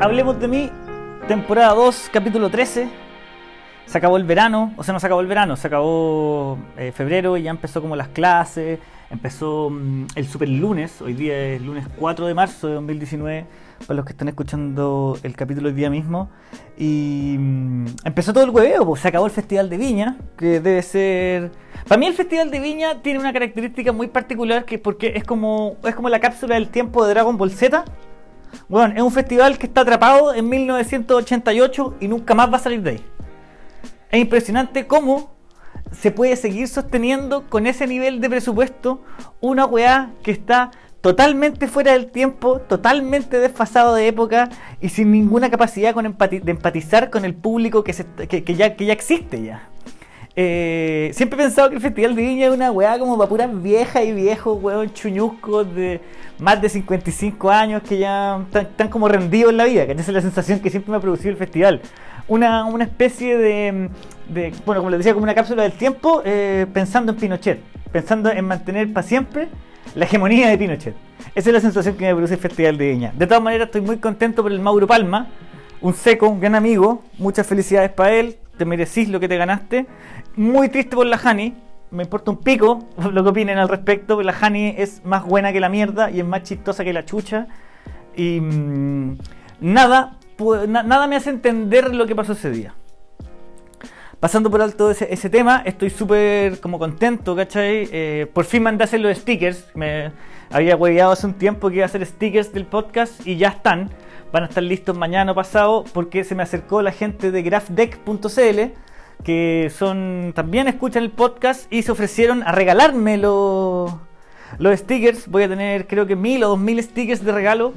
Hablemos de mí, temporada 2, capítulo 13. Se acabó el verano, o sea, no se acabó el verano, se acabó eh, febrero y ya empezó como las clases, empezó mm, el super lunes, hoy día es lunes 4 de marzo de 2019, para los que están escuchando el capítulo hoy día mismo. Y mm, empezó todo el hueveo, pues se acabó el Festival de Viña, que debe ser... Para mí el Festival de Viña tiene una característica muy particular, que porque es como, es como la cápsula del tiempo de Dragon Ball Z bueno, es un festival que está atrapado en 1988 y nunca más va a salir de ahí. Es impresionante cómo se puede seguir sosteniendo con ese nivel de presupuesto una weá que está totalmente fuera del tiempo, totalmente desfasado de época y sin ninguna capacidad de empatizar con el público que, ya, que ya existe ya. Eh, siempre he pensado que el Festival de Viña es una weá como para puras viejas y viejos, weón, chuñuscos de más de 55 años que ya están, como rendidos en la vida, que esa es la sensación que siempre me ha producido el festival. Una, especie de, bueno, como les decía, como una cápsula del tiempo eh, pensando en Pinochet, pensando en mantener para siempre la hegemonía de Pinochet. Esa es la sensación que me produce el Festival de Viña. De todas maneras, estoy muy contento por el Mauro Palma, un seco, un gran amigo, muchas felicidades para él, te merecís lo que te ganaste. Muy triste por la Hani, me importa un pico lo que opinen al respecto, la Hani es más buena que la mierda y es más chistosa que la chucha. Y mm, nada, nada me hace entender lo que pasó ese día. Pasando por alto ese, tema, estoy súper como contento, ¿cachai? Eh, por fin mandé hacer los stickers. Me había hueveado hace un tiempo que iba a hacer stickers del podcast y ya están. Van a estar listos mañana o pasado porque se me acercó la gente de graphdeck.cl que son también escuchan el podcast y se ofrecieron a regalarme los, los stickers. Voy a tener creo que mil o dos mil stickers de regalo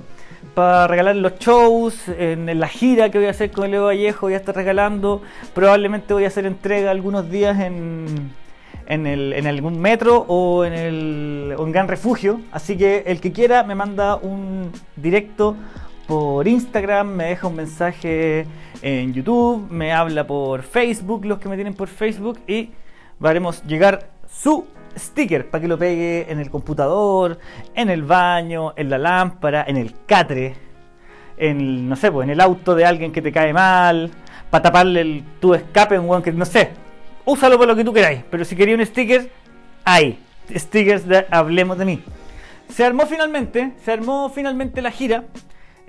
para regalar los shows, en, la gira que voy a hacer con Leo Vallejo, voy a estar regalando. Probablemente voy a hacer entrega algunos días en, en, el, algún metro o en, el, en Gran Refugio. Así que el que quiera me manda un directo por Instagram, me deja un mensaje en YouTube, me habla por Facebook, los que me tienen por Facebook, y haremos llegar su sticker para que lo pegue en el computador, en el baño, en la lámpara, en el catre, en no sé, pues, en el auto de alguien que te cae mal, para taparle tu escape, un que no sé. Úsalo por lo que tú queráis, pero si quería un sticker, hay stickers de Hablemos de mí. Se armó finalmente, se armó finalmente la gira.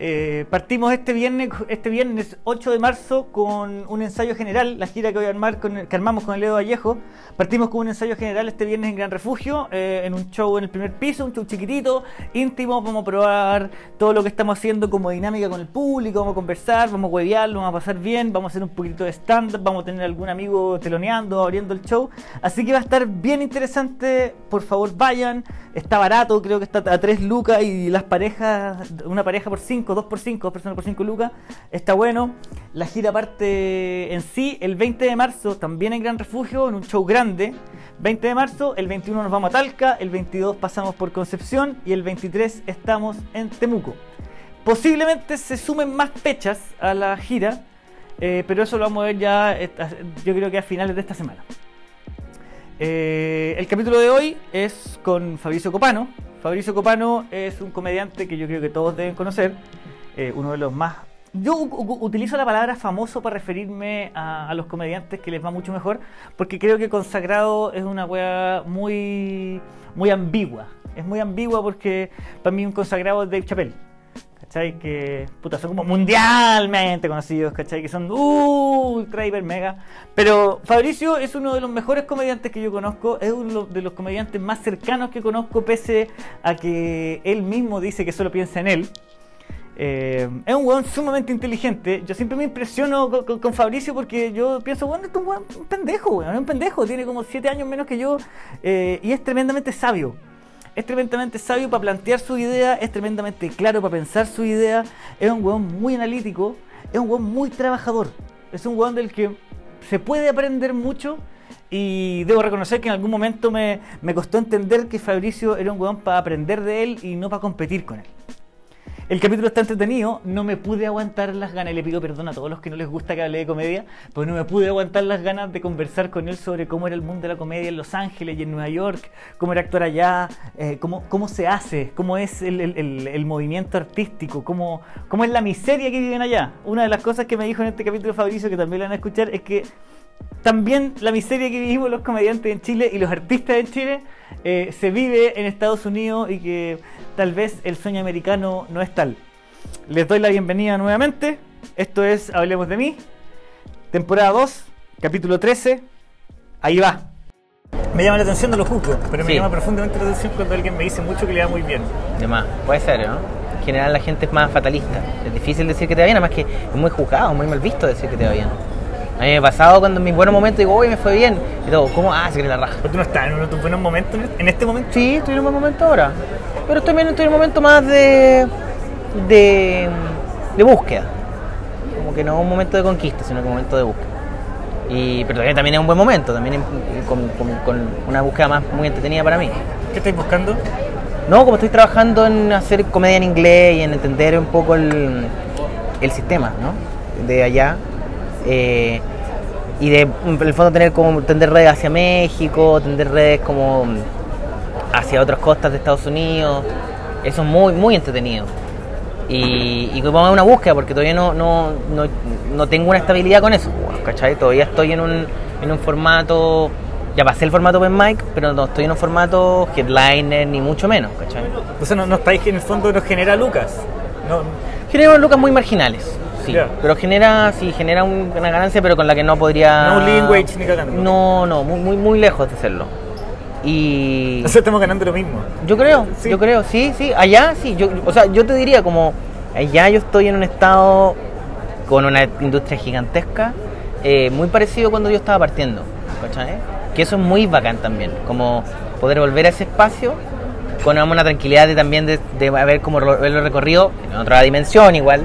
Eh, partimos este viernes, este viernes 8 de marzo con un ensayo general, la gira que voy a armar con, que armamos con el Edo Vallejo. Partimos con un ensayo general este viernes en Gran Refugio, eh, en un show en el primer piso, un show chiquitito, íntimo, vamos a probar todo lo que estamos haciendo como dinámica con el público, vamos a conversar, vamos a huevearlo, vamos a pasar bien, vamos a hacer un poquito de stand-up, vamos a tener algún amigo teloneando, abriendo el show. Así que va a estar bien interesante, por favor vayan, está barato, creo que está a 3 lucas y las parejas, una pareja por 5 2 por 5, 2 personas por 5 lucas. Está bueno. La gira parte en sí el 20 de marzo, también en Gran Refugio, en un show grande. 20 de marzo, el 21 nos vamos a Talca, el 22 pasamos por Concepción y el 23 estamos en Temuco. Posiblemente se sumen más fechas a la gira, eh, pero eso lo vamos a ver ya, yo creo que a finales de esta semana. Eh, el capítulo de hoy es con Fabricio Copano. Fabricio Copano es un comediante que yo creo que todos deben conocer. Eh, uno de los más... Yo utilizo la palabra famoso para referirme a, los comediantes que les va mucho mejor, porque creo que consagrado es una wea muy, muy ambigua. Es muy ambigua porque para mí un consagrado es Dave Chappelle. ¿Cachai? Que puta, son como mundialmente conocidos, ¿cachai? Que son ultra, hiper, mega. Pero Fabricio es uno de los mejores comediantes que yo conozco, es uno de los comediantes más cercanos que conozco, pese a que él mismo dice que solo piensa en él. Eh, es un weón sumamente inteligente. Yo siempre me impresiono con, Fabricio porque yo pienso, bueno, es un weón un pendejo, weón, es un pendejo, tiene como 7 años menos que yo eh, y es tremendamente sabio. Es tremendamente sabio para plantear su idea, es tremendamente claro para pensar su idea, es un weón muy analítico, es un weón muy trabajador, es un weón del que se puede aprender mucho y debo reconocer que en algún momento me, me costó entender que Fabricio era un weón para aprender de él y no para competir con él. El capítulo está entretenido, no me pude aguantar las ganas, y le pido perdón a todos los que no les gusta que hable de comedia, pero no me pude aguantar las ganas de conversar con él sobre cómo era el mundo de la comedia en Los Ángeles y en Nueva York, cómo era actuar allá, eh, cómo, cómo se hace, cómo es el, el- movimiento artístico, cómo, cómo es la miseria que viven allá. Una de las cosas que me dijo en este capítulo Fabricio, que también lo van a escuchar, es que también la miseria que vivimos los comediantes en Chile y los artistas en Chile eh, se vive en Estados Unidos y que tal vez el sueño americano no es tal. Les doy la bienvenida nuevamente. Esto es Hablemos de mí, temporada 2, capítulo 13. Ahí va. Me llama la atención, no lo juzgo, pero me Sí. llama profundamente la atención cuando alguien me dice mucho que le va muy bien. De más, puede ser, ¿no? En general la gente es más fatalista. Es difícil decir que te va bien, además que es muy juzgado, muy mal visto decir que te va bien. A mí me ha pasado cuando en mis buenos momentos digo, uy, me fue bien. Y todo, ¿cómo? Ah, se cree la raja. Pero tú no estás en uno de tus buenos momentos en este momento. Sí, estoy en un buen momento ahora. Pero también estoy en un momento más de. de. de búsqueda. Como que no un momento de conquista, sino que un momento de búsqueda. Y, pero también, también es un buen momento, también es- con, con- con una búsqueda más muy entretenida para mí. ¿Qué estáis buscando? No, como estoy trabajando en hacer comedia en inglés y en entender un poco el, el sistema, ¿no? De allá. eh, y de, en el fondo, tener como tender redes hacia México, tender redes como hacia otras costas de Estados Unidos. Eso es muy, muy entretenido. Y, y como es una búsqueda, porque todavía no, no, no, no tengo una estabilidad con eso, ¿cachai? Todavía estoy en un, en un formato, ya pasé el formato open mic, pero no estoy en un formato headliner, ni mucho menos, ¿cachai? Sea, no, no estáis que en el fondo nos genera Lucas. No, Genera lucas muy marginales, sí, pero genera, sí, genera un- una ganancia, pero con la que no podría... No un living wage ni cagando. No, no, muy, muy, muy lejos de hacerlo. Y... sea, estamos ganando lo mismo. Yo creo, Sí. yo creo, sí, sí, allá sí, yo, o sea, yo te diría como, allá yo estoy en un estado con una industria gigantesca, eh, muy parecido a cuando yo estaba partiendo, ¿cachai? Que eso es muy bacán también, como poder volver a ese espacio con una tranquilidad de también de, de haber como haberlo recorrido en otra dimensión igual,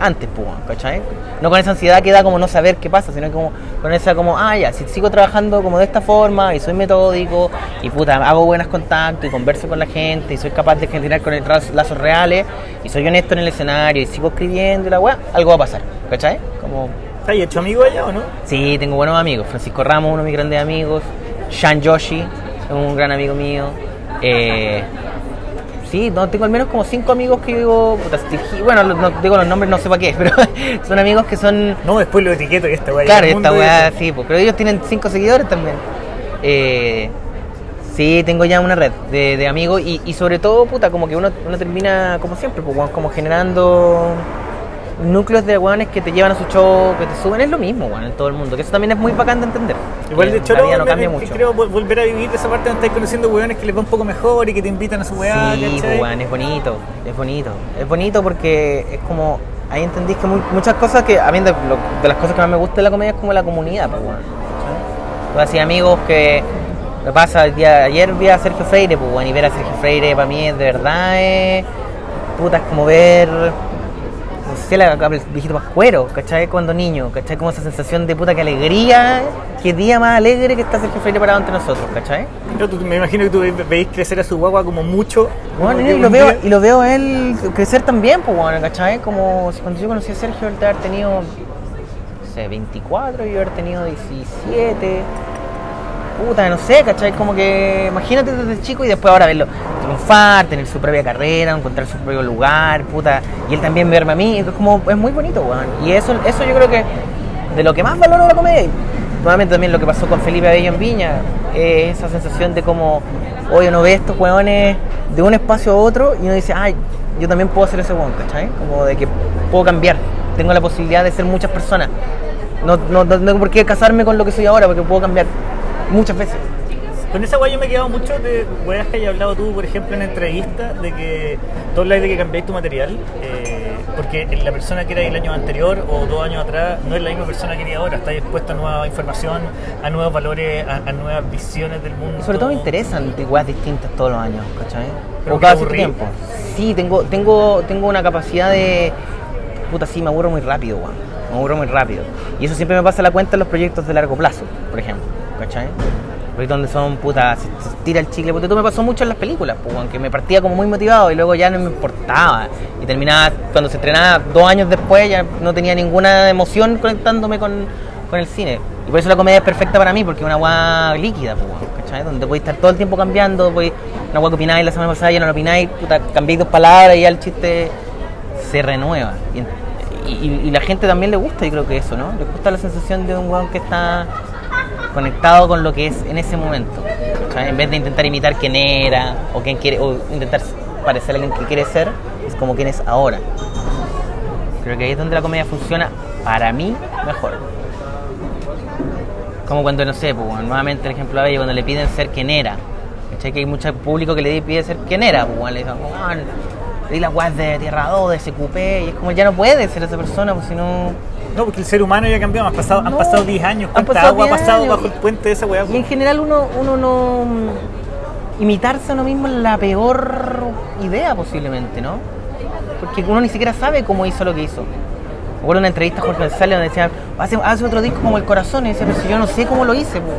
antes, pues, ¿cachai? No con esa ansiedad que da como no saber qué pasa, sino como con esa como, ah, ya, si sigo trabajando como de esta forma y soy metódico y puta, hago buenos contactos y converso con la gente y soy capaz de generar con lazos reales y soy honesto en el escenario y sigo escribiendo y la weá, algo va a pasar, ¿cachai? Como, ¿Estáis hecho amigo allá o no? sí, tengo buenos amigos, Francisco Ramos, uno de mis grandes amigos, Shan Yoshi, un gran amigo mío, eh, Sí, no, tengo al menos como cinco amigos que digo, Hill- bueno, no, digo los nombres, no sé para qué, pero son amigos que son, No, después lo etiqueto y esta weá. claro, esta weá, sí, pues, pero ellos tienen cinco seguidores también. Eh, sí, tengo ya una red de, de amigos y, y sobre todo, puta, como que uno, uno termina, como siempre, pues, como generando núcleos de weones que te llevan a su show, que te suben, es lo mismo, weón, en todo el mundo, que eso también es muy bacán de entender. Igual de hecho la vida no cambia mucho. creo vol- volver a vivir esa parte donde estáis conociendo weones que les va un poco mejor y que te invitan a su weá, Sí, ¿cachai? pues, es bonito, es bonito. Es bonito porque es como, ahí entendís que mu- muchas cosas que, a mí de, lo- de las cosas que más me gusta de la comedia es como la comunidad, pues. Tú así amigos que, me pasa, el día, ayer vi a Sergio Freire, pues, weón, y ver a Sergio Freire para mí es de verdad, es, puta, es como ver, la, el viejito más cuero, ¿cachai? Cuando niño, ¿cachai? Como esa sensación de puta, que alegría, qué día más alegre que está Sergio Freire parado entre nosotros, ¿cachai? Yo, tú- me imagino que tú ve- veis crecer a su guagua como mucho. Bueno, como y lo veo, día- y lo veo él crecer también, pues bueno, ¿cachai? Como si cuando yo conocí a Sergio, él debe haber tenido, no sé, 24 y yo haber tenido 17. Puta, no sé, ¿cachai? Como que imagínate desde chico y después ahora verlo triunfar, tener su propia carrera, encontrar su propio lugar, puta. Y él también verme a mí, es como, es muy bonito, weón. Y eso, eso yo creo que de lo que más valoro la comedia, nuevamente también lo que pasó con Felipe Abello en Viña, es esa sensación de como, oye, uno ve estos weones de un espacio a otro y uno dice, ay, yo también puedo ser ese weón, ¿cachai? Como de que puedo cambiar, tengo la posibilidad de ser muchas personas. No, no, no tengo por qué casarme con lo que soy ahora porque puedo cambiar muchas veces. Con esa weá yo me he quedado mucho de weas que hayas hablado tú, por ejemplo, en entrevistas, de que tú hablas de que cambiáis tu material, eh, porque la persona que era el año anterior o dos años atrás no es la misma persona que eres ahora, está expuesta a nueva información, a nuevos valores, a, a nuevas visiones del mundo. Sobre todo me interesan igual distintas todos los años, ¿cachai? Pero o cada cierto tiempo. Sí, tengo, tengo, tengo una capacidad de. Puta, sí, me aburro muy rápido, weón. Me aburro muy rápido. Y eso siempre me pasa a la cuenta en los proyectos de largo plazo, por ejemplo, ¿cachai? Porque donde son putas, tira el chicle. Porque tú me pasó mucho en las películas, pues, weón, que me partía como muy motivado y luego ya no me importaba. Y terminaba, cuando se estrenaba dos años después, ya no tenía ninguna emoción conectándome con, con el cine. Y por eso la comedia es perfecta para mí, porque es una guá líquida, pues, ¿cachai? Donde podéis estar todo el tiempo cambiando, podéis, una guá que opináis la semana pasada, ya no lo opináis, puta, cambiáis dos palabras y ya el chiste se renueva. Y la gente también le gusta, yo creo que eso, ¿no? Le gusta la sensación de un weón que está conectado con lo que es en ese momento. En vez de intentar imitar quién era o quién quiere o intentar parecer a alguien que quiere ser, es como quién es ahora. Creo que ahí es donde la comedia funciona para mí mejor. Como cuando, no sé, pues, nuevamente el ejemplo de cuando le piden ser quien era. ¿Cachai? Que hay mucho público que le pide ser quien era. Pues, le dicen, "Weón, di la weas de Tierra 2, de SQP, y es como ya no puede ser esa persona, pues si no... No, porque el ser humano ya cambió, han pasado, han No, pasado 10 años. ¿Cuánta pasado agua ha 10 pasado años. bajo el puente de esa weá? Y en general uno, uno no... Imitarse a uno mismo es la peor idea posiblemente, ¿no? Porque uno ni siquiera sabe cómo hizo lo que hizo. De una entrevista a Jorge González donde decía, hace, hace otro disco como El Corazón, y decía, pero si yo no sé cómo lo hice, po,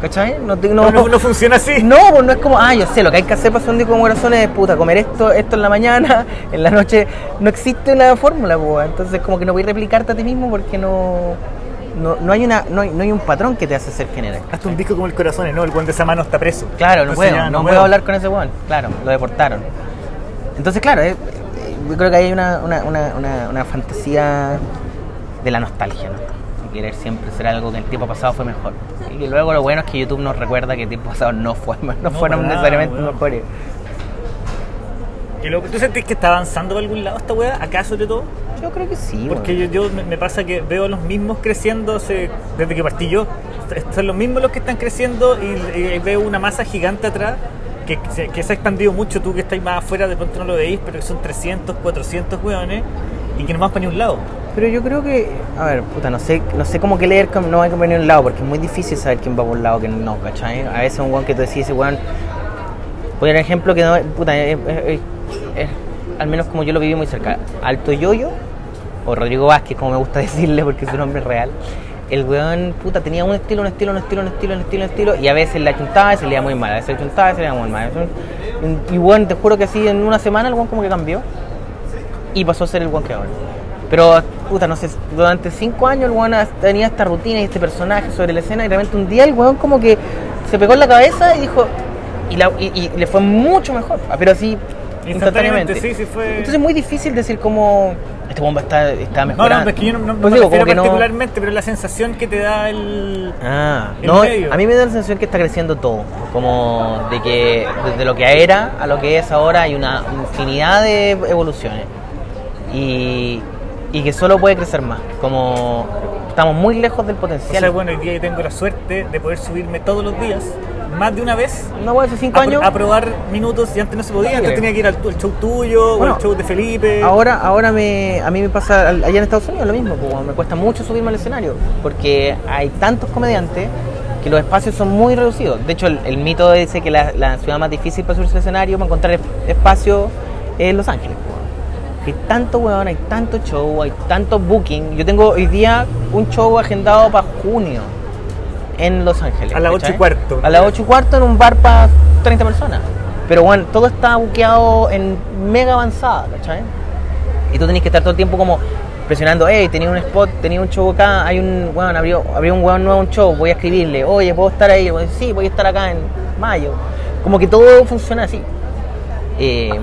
¿cachai? No, No, no, no funciona así. no, pues no es como, ah, yo sé, lo que hay que hacer para hacer un disco como corazón es, puta, comer esto, esto en la mañana, en la noche. No existe una fórmula, pues. Entonces, como que no voy a replicarte a ti mismo porque no, no, no hay una, no hay, no hay un patrón que te hace ser quien eres. Hazte un disco como el corazón, ¿no? El buen de esa mano está preso. Claro, no Entonces puedo, ya no, puedo hablar con ese weón. Claro, lo deportaron. Entonces, claro, eh, yo creo que hay una, una, una, una, fantasía de la nostalgia, ¿no? De querer siempre ser algo que el tiempo pasado fue mejor. Y luego lo bueno es que YouTube nos recuerda que el tiempo pasado no fue no, No, fueron nada, necesariamente weón. mejores. ¿Tú sentís que está avanzando para algún lado esta weá? ¿Acá sobre todo? Yo creo que sí, Porque yo, yo me- pasa que veo a los mismos creciendo desde que partí yo. Son los mismos los que están creciendo y, y veo una masa gigante atrás que, se- ha expandido mucho. Tú que estáis más afuera, de pronto no lo veis, pero que son 300, 400 weones y que no van para ni un lado. Pero yo creo que, a ver, puta, no sé, no sé cómo que leer no hay que a un lado, porque es muy difícil saber quién va por un lado que no, ¿cachai? A veces un weón que tú decís, ese weón, un ejemplo que no, puta, al menos como yo lo viví muy cerca. Alto Yoyo, o Rodrigo Vázquez, como me gusta decirle porque su nombre es real, el weón, puta, tenía un estilo, un estilo, un estilo, un estilo, un estilo, un estilo, y a veces le achuntaba y se le iba muy mal, a veces le achuntaba y se le iba muy mal. Y weón, te juro que así en una semana el weón como que cambió y pasó a ser el weón que ahora. Pero, puta, no sé, durante cinco años el weón tenía esta rutina y este personaje sobre la escena y realmente un día el weón como que se pegó en la cabeza y dijo, y, la- y- y le fue mucho mejor, pero así Instantáneamente, instantáneamente. sí, sí fue. Entonces es muy difícil decir como, este bomba está, está no, mejorando. no, es que yo no, no, no Pues me digo, refiero no- particularmente, pero la sensación que te da el. Ah, el no, medio. a mí me da la sensación que está creciendo todo, como de que desde lo que era a lo que es ahora hay una infinidad de evoluciones y, y que solo puede crecer más, como estamos muy lejos del O potencial. sea, bueno, hoy día yo tengo la suerte de poder subirme todos los días, más de una vez, no hace cinco a, años, a probar minutos y antes no se podía, antes tenía que ir al, show tuyo Bueno, o al show de Felipe. ahora, ahora me, a mí me pasa al- allá en Estados Unidos lo mismo, como me cuesta mucho subirme al escenario, porque hay tantos comediantes que los espacios son muy reducidos. De hecho, el, el mito dice que la, la ciudad más difícil para subirse al escenario, para encontrar es- espacio, es Los Ángeles. Hay tanto weón, hay tanto show, hay tanto booking. Yo tengo hoy día un show agendado para junio en Los Ángeles. A las ocho y ¿cachai? cuarto. A las 8 y cuarto en un bar para 30 personas. Pero bueno, todo está buqueado en mega avanzada, ¿cachai? Y tú tenés que estar todo el tiempo como presionando, hey, tenía un spot, tenía un show acá, hay un, bueno, abrió, abrió un weón nuevo un show, voy a escribirle, oye, ¿puedo estar ahí? Voy sí, voy a estar acá en mayo. Como que todo funciona así. Eh,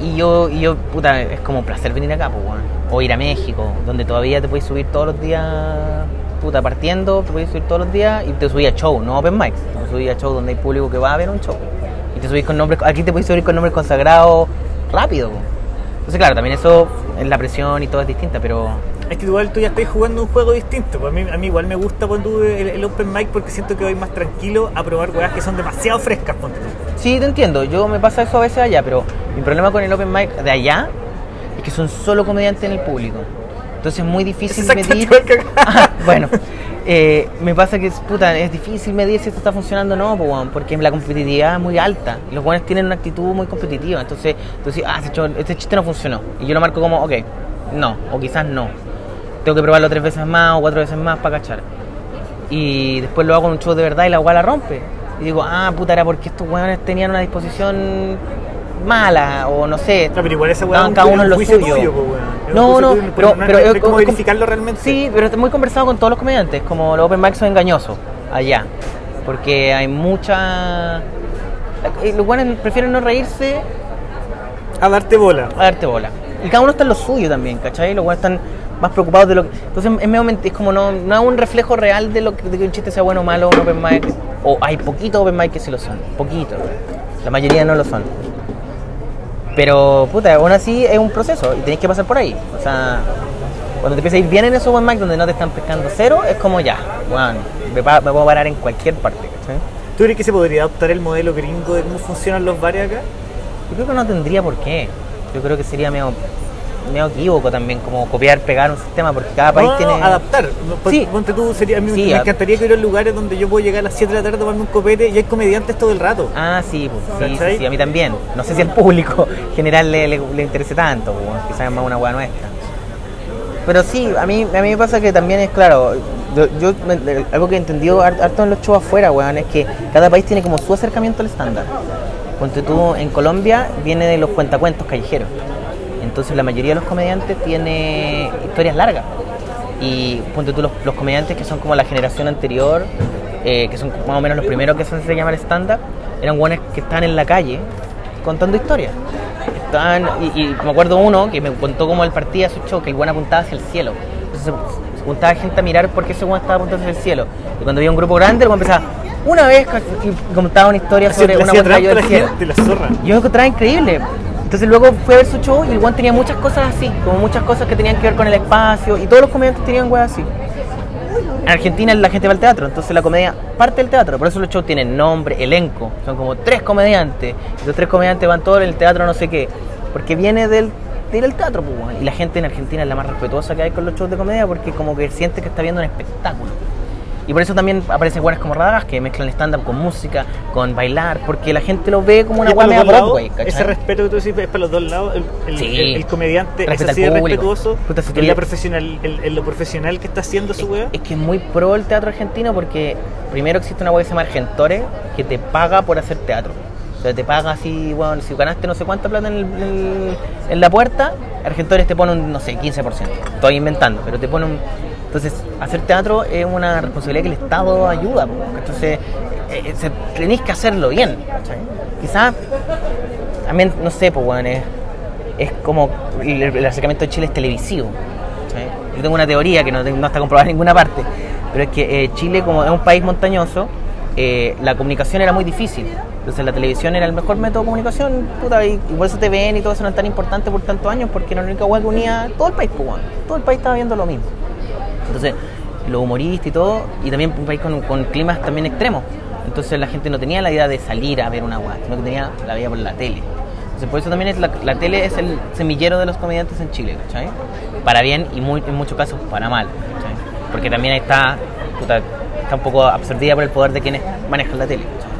y yo, y yo, puta, es como un placer venir acá, pues. O ir a México, donde todavía te puedes subir todos los días, puta, partiendo, te puedes subir todos los días y te subís a show, no open mics. Te subís a show donde hay público que va a ver un show. Y te subís con nombres, aquí te puedes subir con nombres consagrados rápido. Entonces, claro, también eso, la presión y todo es distinta, pero Es que igual tú ya estás jugando un juego distinto. Pues a, mí, a mí igual me gusta cuando el, el open mic porque siento que voy más tranquilo a probar weas que son demasiado frescas. Ponte. Sí, te entiendo. Yo me pasa eso a veces allá, pero mi problema con el open mic de allá es que son solo comediantes en el público. Entonces es muy difícil medir. Ah, bueno, eh, me pasa que es, puta, es difícil medir si esto está funcionando o no, porque la competitividad es muy alta. Y los buenos tienen una actitud muy competitiva. Entonces, tú dices, ah, este, este chiste no funcionó. Y yo lo marco como, ok, no, o quizás no. Tengo que probarlo tres veces más o cuatro veces más para cachar. y después lo hago en un show de verdad y la weá la rompe. Y digo, ah, puta, era porque estos weones tenían una disposición mala o no sé. No, pero igual esa weá estaban es un- cada uno en lo suyo. tuyo, po, weón. No, no, tuyo, pero, pero cómo como- verificarlo realmente. Sí, pero estoy muy conversado con todos los comediantes, como los open mics son engañosos allá, porque hay mucha... Los buenos prefieren no reírse A darte bola. a darte bola. Y cada uno está en lo suyo también, ¿cachai? Los buenos están más preocupados de lo que... Entonces es, medio es como no, no es un reflejo real de lo que, de que un chiste sea bueno o malo, un open mic. O hay poquitos open mic que sí lo son, poquitos. La mayoría no lo son. Pero, puta, aún así es un proceso y tenés que pasar por ahí. O sea, cuando te empieza a ir bien en esos mic donde no te están pescando cero, es como ya, bueno, me, pa- me puedo parar en cualquier parte, ¿cachai? ¿Tú crees que se podría adoptar el modelo gringo de cómo funcionan los bares acá? Yo creo que no tendría por qué. Yo creo que sería medio, medio equívoco también, como copiar, pegar un sistema, porque cada país No, no, tiene. adaptar. Sí. Ponte tú, sería, a mí Sí, me a- encantaría que hubiera lugares donde yo puedo llegar a las 7 de la tarde a tomarme un copete y hay comediantes todo el rato. Ah, sí, pues, sí, sí, ¿Cachai? sí, a mí también. No sé si al público general le, le, le interese tanto, pues, bueno, quizás es más una hueá nuestra. Pero sí, a mí, a mí me pasa que también es claro, yo, yo algo que he entendido har- harto en los shows afuera, weón, es que cada país tiene como su acercamiento al estándar. Ponte tú, en Colombia viene de los cuentacuentos callejeros. Entonces la mayoría de los comediantes tiene historias largas. Y ponte tú los, los comediantes que son como la generación anterior, eh, que son más o menos los primeros que se hacen llamar stand-up, eran buenos que estaban en la calle contando historias. Estaban, y, y me acuerdo uno que me contó cómo él partía su show, que el buen apuntaba hacia el cielo. Entonces se, se juntaba gente a mirar por qué ese buen estaba apuntando hacia el cielo. Y cuando había un grupo grande, el buen empezaba, una vez, y contaba una historia sobre una hacía buena cayó trampa a del cielo. gente, la zorra. Yo lo encontraba increíble. Entonces luego fui a ver su show y el Juan tenía muchas cosas así, como muchas cosas que tenían que ver con el espacio y todos los comediantes tenían weas así. En Argentina la gente va al teatro, entonces la comedia parte del teatro, por eso los shows tienen nombre, elenco, son como tres comediantes, y los tres comediantes van todos en el teatro no sé qué, porque viene del, de ir al teatro, pues, y la gente en Argentina es la más respetuosa que hay con los shows de comedia porque como que siente que está viendo un espectáculo. Y por eso también aparecen weas como Radagast que mezclan stand-up con música, con bailar, porque la gente lo ve como una lados, Broadway, ¿cachai? Ese respeto que tú decís es para los dos lados. El, el- Sí. el- el comediante es así de respetuoso si tú en, la profesional, en, en lo profesional que está haciendo su weá. Es que es muy pro el teatro argentino porque primero existe una web que se llama Argentores que te paga por hacer teatro. O sea, te paga así, bueno, si ganaste no sé cuánta plata en, el- la puerta, Argentores te pone un, no sé, 15%. Estoy inventando, pero te pone un... Entonces, hacer teatro es una responsabilidad que el Estado ayuda. Entonces, eh, eh, tenéis que hacerlo bien. Quizás, también, no sé, pues, es, es como el, acercamiento de Chile es televisivo. Yo tengo una teoría que no, no está comprobada en ninguna parte, pero es que eh, Chile, como es un país montañoso, eh, la comunicación era muy difícil. Entonces la televisión era el mejor método de comunicación, puta, y, por eso te ven y todo eso no es tan importante por tantos años, porque era la única hueá que unía todo el país, pues, todo el país estaba viendo lo mismo. Entonces, los humoristas y todo, y también un país con, climas también extremos. Entonces la gente no tenía la idea de salir a ver una guay, sino que tenía la veía por la tele. Entonces por eso también es la, tele es el semillero de los comediantes en Chile, ¿cachai? Para bien y muy, en muchos casos para mal, ¿cachai? Porque también está, puta, está un poco absorbida por el poder de quienes manejan la tele, ¿cachai?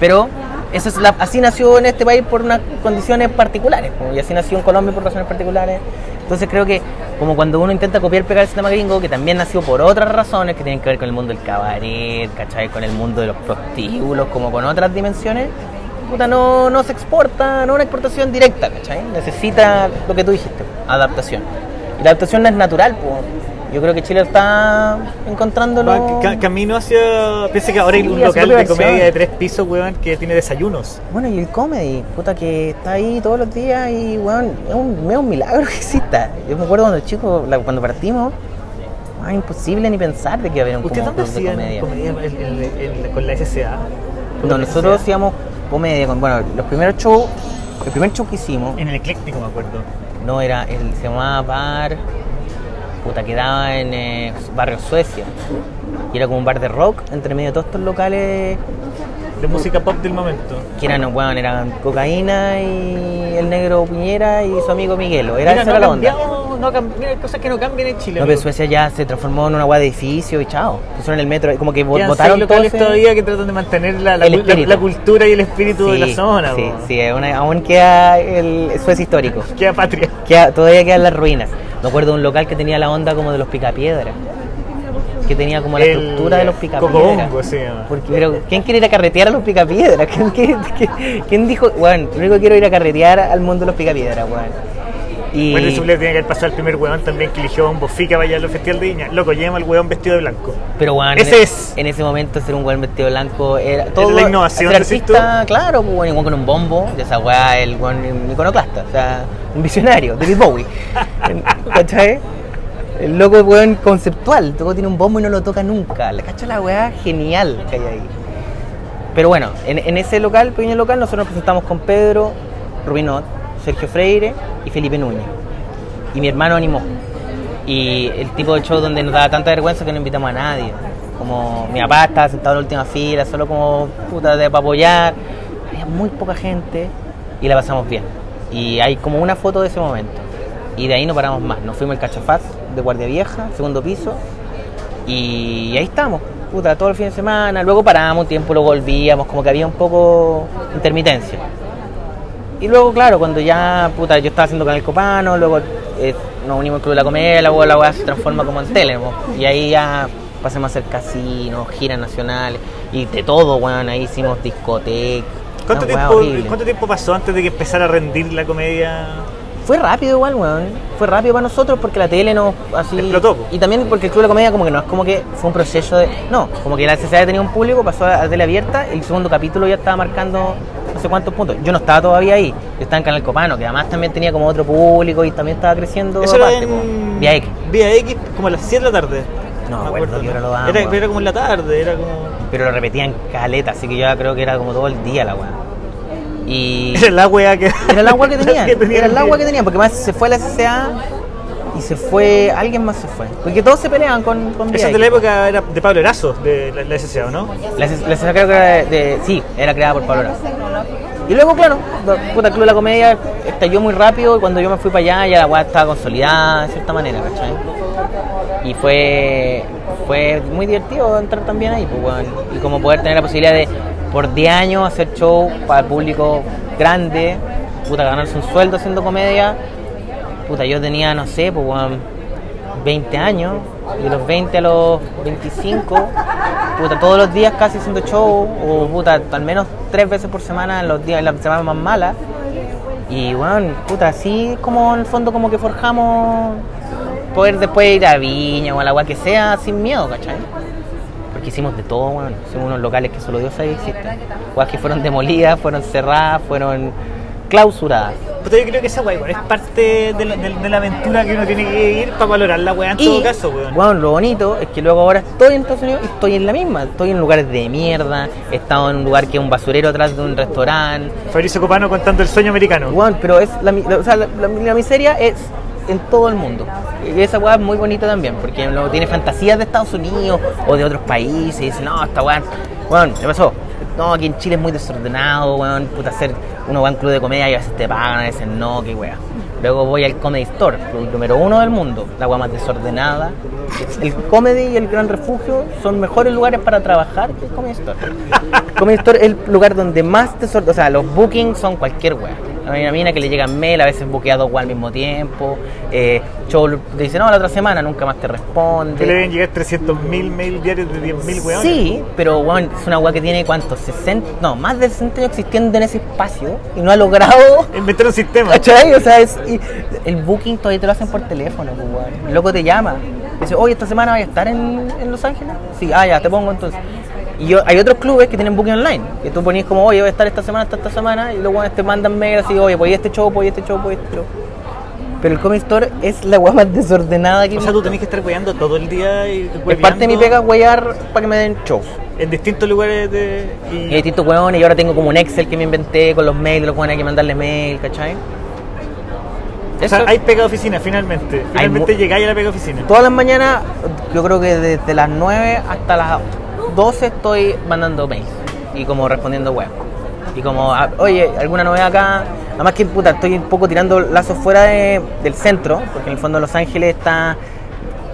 Pero eso es la- así nació en este país por unas condiciones particulares, po, y así nació en Colombia por razones particulares. Entonces creo que como cuando uno intenta copiar pegar el sistema gringo, que también nació por otras razones que tienen que ver con el mundo del cabaret, ¿cachai? Con el mundo de los prostíbulos, como con otras dimensiones, puta, no, no se exporta, no una exportación directa, ¿cachai? Necesita lo que tú dijiste, adaptación. Y la adaptación no es natural, pues. Yo creo que Chile está encontrándolo... Ca- camino hacia. Piensa que ahora hay Sí, un a su local de comedia de tres pisos, weón, que tiene desayunos. Bueno, y el comedy, puta, que está ahí todos los días y, weón, es un, es un milagro que exista. Yo me acuerdo cuando chico, la- cuando partimos, ah, imposible ni pensar de que iba a haber un ¿Usted dónde hacían comedia. comedia, con la SCA? ¿Con No, la nosotros SCA? hacíamos comedia con, bueno, los primeros shows, el primer show que hicimos, En el ecléctico, me acuerdo. no era, el, se llamaba Bar, puta, quedaba en eh, barrio Suecia. Y era como un bar de rock entre medio de todos estos locales De música pop del momento. que eran, weón, eran cocaína y el negro Piñera y su amigo Miguelo. Era Mira, esa no la onda. no ha cam- mira, hay cosas que no cambian en Chile. No, pero. Suecia ya se transformó en una weá de edificio y chao. Pusieron el metro, como que Quedan votaron seis todo locales todavía que tratan de mantener la, la, cultura y el espíritu de la zona. Sí, po. sí, es una- aún queda el Suecia histórico. Queda patria. Queda- todavía quedan las ruinas. Me acuerdo de un local que tenía la onda como de los picapiedras. que tenía como la El estructura de los picapiedras. Se llama. Porque, pero, ¿quién quiere ir a carretear a los picapiedras? ¿Quién, quién, quién- quién dijo, bueno, lo único que quiero ir a carretear al mundo de los picapiedras, weón? Y, Bueno, eso le tiene que haber pasado al primer weón también que eligió a un bofica para allá al Festival de Viña. Loco, lleva al weón vestido de blanco. pero, weón, Ese en, es. en ese momento ser un weón vestido de blanco era todo. la innovación, ser artista, claro, pues, weón, igual con un bombo, de esa weá, el weón iconoclasta, o sea, un visionario, David Bowie. ¿Cachai? El loco, weón, conceptual. El loco tiene un bombo y no lo toca nunca. La cacha la weá genial que hay ahí. Pero bueno, en, en ese local, pequeño local, nosotros nos presentamos con Pedro Rubinot, Sergio Freire y Felipe Núñez. Y mi hermano animó. Y el tipo de show donde nos daba tanta vergüenza que no invitamos a nadie. Como mi papá estaba sentado en la última fila, solo como puta de para apoyar. Había muy poca gente y la pasamos bien. Y hay como una foto de ese momento. Y de ahí no paramos más. Nos fuimos al Cachafaz de Guardia Vieja, segundo piso. Y ahí estamos, puta, todo el fin de semana. Luego paramos un tiempo, luego volvíamos, como que había un poco intermitencia. Y luego, claro, cuando ya, puta, yo estaba haciendo Canal Copano, luego eh, nos unimos al Club de la Comedia, luego la weá se transforma como en tele, po. Y ahí ya pasamos a hacer casinos, giras nacionales, y de todo, weón, ahí hicimos discotecas. ¿Cuánto weá tiempo. ¿Cuánto tiempo pasó antes de que empezara a rendir la comedia? Fue rápido igual, weón. Fue rápido para nosotros porque la tele nos así. Explotó. Y también porque el Club de la Comedia como que no es como que fue un proceso de. No, como que la SCA tenía un público, pasó a la tele abierta, el segundo capítulo ya estaba marcando no sé cuántos puntos. Yo no estaba todavía ahí, yo estaba en Canal Copano, que además también tenía como otro público y también estaba creciendo Eso era aparte, po. en... Vía X. Vía X, como a las 7 de la tarde. No, me acuerdo qué hora lo daban, Era, era como en la tarde, era como... Pero lo repetían caleta, así que yo creo que era como todo el día la weá. Y. Era el agua que... Era el agua que tenían. tenía era el agua que tenían, porque más se fue la SCA y se fue. Alguien más se fue. Porque todos se peleaban con, con Esa de la época era de Pablo Erazo, de la, la SCA, ¿o ¿no? La, la SCA creo que era de, de- Sí, era creada por Pablo Erazo. Y luego, claro, la- puta, el Club de la Comedia estalló muy rápido y cuando yo me fui para allá ya la weá estaba consolidada de cierta manera, ¿cachai? Y fue, fue muy divertido entrar también ahí, pues, weón. Y como poder tener la posibilidad de, por 10 años, hacer show para el público grande, puta, ganarse un sueldo haciendo comedia. Puta, yo tenía, no sé, pues, weón, 20 años, y de los 20 a los 25, puta, todos los días casi haciendo show, o puta, al menos tres veces por semana en los días, las semanas más malas. Y bueno, puta, así como en el fondo como que forjamos poder después ir a Viña o a la agua que sea sin miedo, ¿cachai? Porque hicimos de todo, weón. Hicimos unos locales que solo Dios sabe existen. Weas que fueron demolidas, fueron cerradas, fueron clausuradas. Puta, yo creo que esa weá es parte de la, de- de la aventura que uno tiene que ir para valorar la weá en todo caso, weón. lo bonito es que luego ahora estoy en Estados Unidos y estoy en la misma. Estoy en lugares de mierda, he estado en un lugar que es un basurero atrás de un restaurante. Fabricio Copano contando el sueño americano. Weón, pero es la, la- o sea, la, miseria es en todo el mundo. Y esa weá es muy bonita también, porque luego tiene fantasías de Estados Unidos o de otros países. Y dice, no, esta weá, weón, ¿qué pasó? No, aquí en Chile es muy desordenado, weón. Puta, hacer uno va a un club de comedia y a veces te pagan, a veces no, qué weá. Luego voy al Comedy Store, el número uno del mundo, la weá más desordenada. El Comedy y el Gran Refugio son mejores lugares para trabajar que el Comedy Store. El Comedy Store es el lugar donde más desorden, o sea, los bookings son cualquier weá. Hay una mina que le llegan mail, a veces buquea dos al mismo tiempo. Eh, te dice, no, la otra semana nunca más te responde. Que le deben llegar 300.000 mail diarios de 10.000 weones. Sí, pero bueno, es una weá que tiene cuántos, 60, no, más de 60 años existiendo en ese espacio y no ha logrado. Inventar un sistema. ¿Cachai? O sea, es, y el booking todavía te lo hacen por teléfono, pues, weón. El loco te llama. Dice, oye, esta semana voy a estar en, en Los Ángeles. Sí, ah, ya, te pongo entonces. Y yo, hay otros clubes que tienen booking online. Que tú ponías como, oye, voy a estar esta semana, hasta esta semana. Y luego te mandan mail así, oye, voy a este show, voy a este show, voy a este show. Pero el Comedy Store es la weá más desordenada que O sea, tú tenés que estar weando todo el día y Es parte de mi pega weyar para que me den shows. En distintos lugares de. Y hay distintos hueones y ahora tengo como un Excel que me inventé con los mails de los hueones hay que mandarle mail, ¿cachai? O sea, hay pega oficina finalmente. Finalmente llegáis a la pega oficina. Todas las mañanas, yo creo que desde las 9 hasta las 12 estoy mandando mails y como respondiendo web. Y como, ah, oye, ¿alguna novedad acá? Además que, puta, estoy un poco tirando lazos fuera de- del centro, porque en el fondo de Los Ángeles está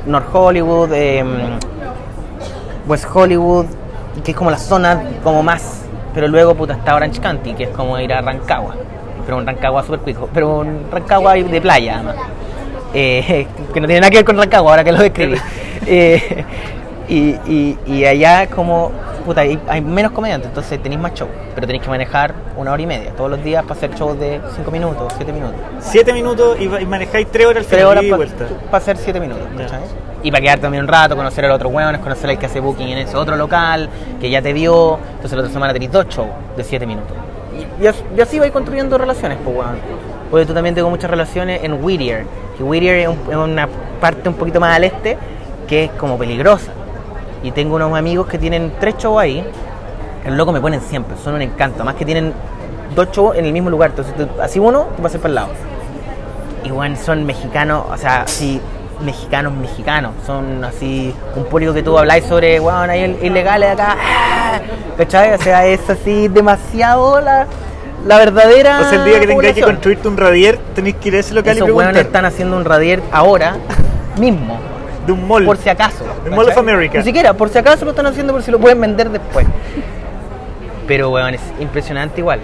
North Hollywood, eh, West Hollywood, que es como la zona como más, pero luego, puta, está Orange County, que es como ir a Rancagua, pero un Rancagua super cuico, pero un Rancagua de playa, además. Eh, que no tiene nada que ver con Rancagua, ahora que lo describí. Eh, Y, y, y allá es como, puta, hay, hay menos comediantes, entonces tenéis más show, pero tenéis que manejar una hora y media todos los días para hacer shows de 5 minutos, 7 minutos. Siete minutos y, y manejáis tres horas al final horas y para vuelta. hacer 7 minutos. ¿cachai? Y para quedar también un rato, conocer a los otros hueones, conocer al que hace booking en ese otro local, que ya te vio, entonces la otra semana tenéis dos shows de 7 minutos. Y, y así vais construyendo relaciones, pues weón. Porque tú también tengo muchas relaciones en Whittier, que Whittier es, un- es una parte un poquito más al este, que es como peligrosa. Y tengo unos amigos que tienen tres shows ahí, el loco me ponen siempre, son un encanto, más que tienen dos shows en el mismo lugar, entonces tú- así uno, tú pasas para el lado. Y bueno, son mexicanos, o sea, sí, mexicanos, mexicanos. Son así, un público que tú habláis sobre, weón, hay il- ilegales acá, ¡ah! ¿cachai? O sea, es así demasiado la, la verdadera. O sea, el día que tengáis que construirte un radier, tenéis que ir a ese local Esos y preguntar. están haciendo un radier ahora mismo. De un mall. Por si acaso. The Mall of. America. Ni siquiera, por si acaso lo están haciendo, por si lo pueden vender después. Pero, weón, es impresionante igual.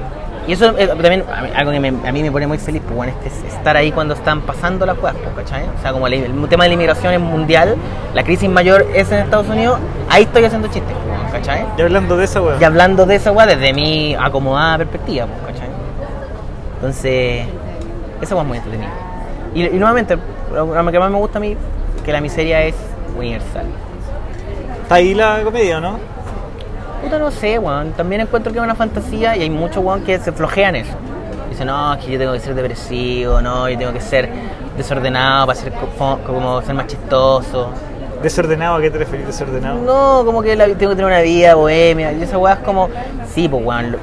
Y eso es también a mí- algo que me- a mí me pone muy feliz, pues, weón, es estar ahí cuando están pasando las cosas, pues, ¿cachai? O sea, como la- el, tema de la inmigración es mundial, la crisis mayor es en Estados Unidos, ahí estoy haciendo chistes, pues, ¿cachai? Y hablando de esa, weón. Y hablando de esa weá desde mi acomodada perspectiva, pues, ¿cachai? Entonces, esa weá es muy entretenida. Y, y nuevamente, lo que más me gusta a mí, que la miseria es universal. Está ahí la comedia, ¿no? Puta, no sé, weón. También encuentro que es una fantasía y hay muchos weón que se flojean eso. Dicen, no, es que yo tengo que ser depresivo, no, yo tengo que ser desordenado para ser co- como ser más chistoso. Desordenado, ¿a qué te referís desordenado? No, como que la- tengo que tener una vida bohemia. Y esa weá es como, sí, pues weón.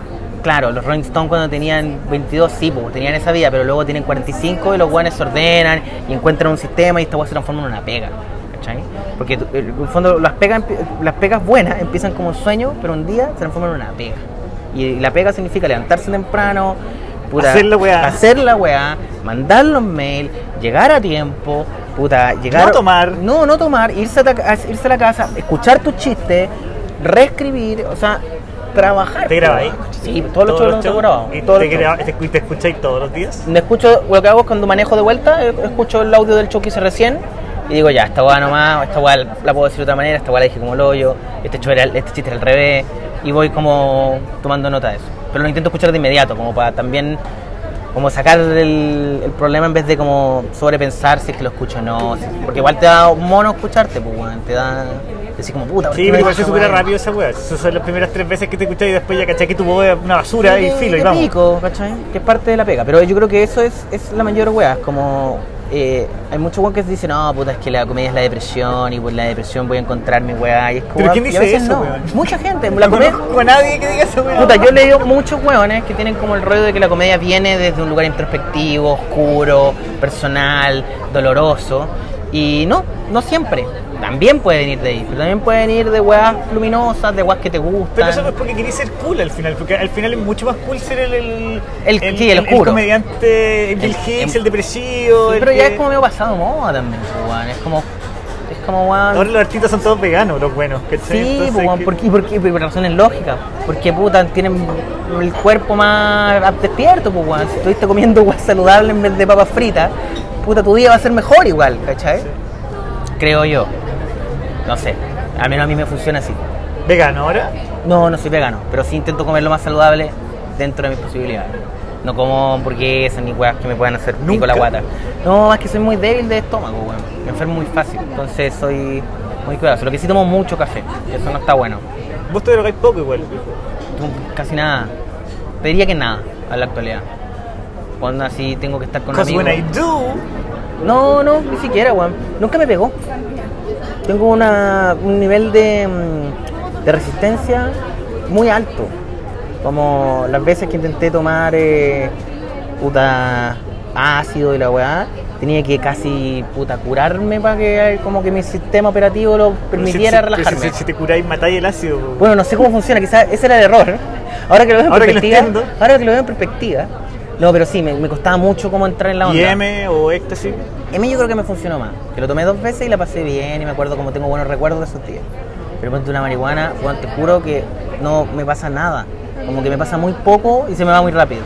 Claro, los Rolling Stones cuando tenían 22, sí, pues tenían esa vida, pero luego tienen 45 y los weones se ordenan y encuentran un sistema y esta se transforma en una pega. ¿Cachai? Porque en el fondo las pegas, las pegas buenas empiezan como un sueño, pero un día se transforman en una pega. Y la pega significa levantarse temprano, puta, Hacer la weá. hacer la weá, mandar los mails, llegar a tiempo, puta, llegar No tomar. no, no tomar, irse a- irse a la casa, escuchar tus chistes, reescribir, o sea, trabajar. ¿Te grabáis? Sí, todos los shows los tengo grabados. ¿Y todos te, graba- te, te escucháis todos los días? Me escucho, lo que hago es cuando manejo de vuelta, eh, escucho el audio del show que hice recién y digo, ya, esta weá nomás, esta weá la puedo decir de otra manera, esta weá la dije como el hoyo, este, show era, este chiste era al revés, y voy como tomando nota de eso. Pero lo intento escuchar de inmediato, como para también como sacar el, el problema en vez de como sobrepensar si es que lo escucho o no, porque igual te da un mono escucharte, pues weón, te da, decir como puta, ¿por qué Sí, pero igual se supera rápido esa weá. Esas son las primeras tres veces que te escuchás y después ya cachai que tu voz es una basura y filo y vamos. pico, ¿cachai? Que es parte de la pega. Pero yo creo que eso es, es la mayor weá. Es como. Eh, hay muchos weón que dicen, no, puta, es que la comedia es la depresión y por la depresión voy a encontrar mi weá. Y es como, ¿Pero quién y a dice veces eso, no. weón? Mucha gente. La No comedia. conozco a nadie que diga esa weá. Puta, yo he leído muchos weones que tienen como el rollo de que la comedia viene desde un lugar introspectivo, oscuro, personal, doloroso. Y no, no siempre. También puede venir de ahí, pero también puede venir de weas luminosas, de weas que te gustan. Pero eso es porque querés ser cool al final, porque al final es mucho más cool ser el, el, El- sí, el oscuro. comediante, el Bill El- Hicks, el- el depresivo. Sí, el pero ya que- es como medio pasado moda también, pues, weón. Es como. Es como, weón. Ahora los artistas son todos veganos, los buenos. ¿cachai? Sí, pues, weón, que- ¿por qué? ¿Por qué? Por razones lógicas. Porque, puta, tienen el cuerpo más despierto, pues, weón. Si estuviste comiendo weón saludable en vez de papas fritas, puta, tu día va a ser mejor igual, ¿cachai? Creo yo. No sé. Al menos a mí me funciona así. ¿Vegano ahora? No, no soy vegano, pero sí intento comer lo más saludable dentro de mis posibilidades. No como hamburguesas ni weas que me puedan hacer pico ¿Nunca? la guata. No, es que soy muy débil de estómago, weón. Me enfermo muy fácil. Entonces soy muy cuidadoso. Lo que sí tomo mucho café. Eso no está bueno. Vos te drogáis poco igual. Casi nada. Te diría que nada a la actualidad. Cuando así tengo que estar con amigos. when I do, No, no, ni siquiera, weón. Nunca me pegó. Tengo una, un nivel de, mm, de resistencia muy alto. Como las veces que intenté tomar eh, puta ácido y la weá, tenía que casi puta curarme para que como que mi sistema operativo lo permitiera si, si- relajarme. Si, si te curáis, matáis el ácido. Bueno, no sé cómo funciona, quizás ese era el error. Ahora que lo veo en Ahora perspectiva. ahora que lo veo en perspectiva. No, pero sí, me, me costaba mucho como entrar en la onda. ¿Y M o éxtasis? M yo creo que me funcionó más. Que lo tomé dos veces y la pasé bien y me acuerdo como tengo buenos recuerdos de esos días. Pero ponte una marihuana, Juan, te juro que no me pasa nada. Como que me pasa muy poco y se me va muy rápido.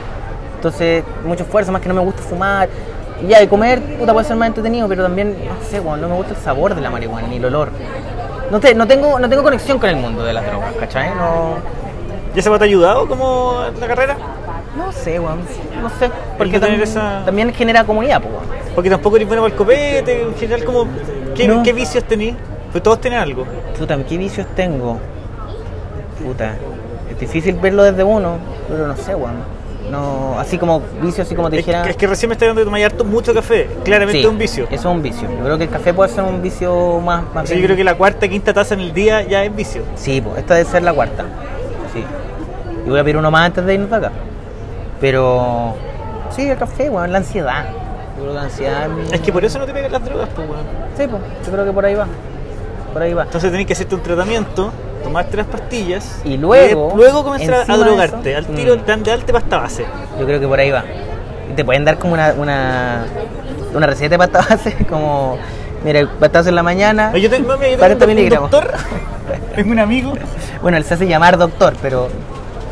Entonces, mucho esfuerzo, más que no me gusta fumar. Y ya, de comer, puta, puede ser más entretenido, pero también, no sé, Juan, no me gusta el sabor de la marihuana, ni el olor. No, te, no, tengo, no tengo conexión con el mundo de las drogas, ¿cachai? No, ¿Y ese te ha ayudado como en la carrera? No sé, weón. No sé. Porque esa- también genera comunidad, pues, weón. Porque tampoco eres bueno para el copete, en general, como, ¿qué, No. qué vicios tenés? Pues todos tienen algo. Puta, ¿qué vicios tengo? Puta, es difícil verlo desde uno, pero no sé, weón. No, así como vicio, así como te Es que, dijera. es que recién me está dando de tomar harto mucho café. Claramente Sí, es un vicio. Eso es un vicio. Yo creo que el café puede ser un vicio más. más O sea, yo creo que la cuarta, quinta taza en el día ya es vicio. Sí, pues esta debe ser la cuarta. Sí. Y voy a pedir uno más antes de irnos de acá. Pero. Sí, el café, weón, la ansiedad. Yo creo que la ansiedad. Es que por eso no te pegan las drogas, pues, weón. Sí, pues, yo creo que por ahí va. Por ahí va. Entonces tenés que hacerte un tratamiento, tomarte las pastillas Y luego, luego comenzar a- drogarte. eso, Al tiro mm. te dan de alta pasta base. Yo creo que por ahí va. Y te pueden dar como una, una, una receta de pasta base, como, mira, pasta base en la mañana. Yo tengo, mami, yo tengo 40 un, un miligramos. doctor, tengo un amigo, Bueno, él se hace llamar doctor, pero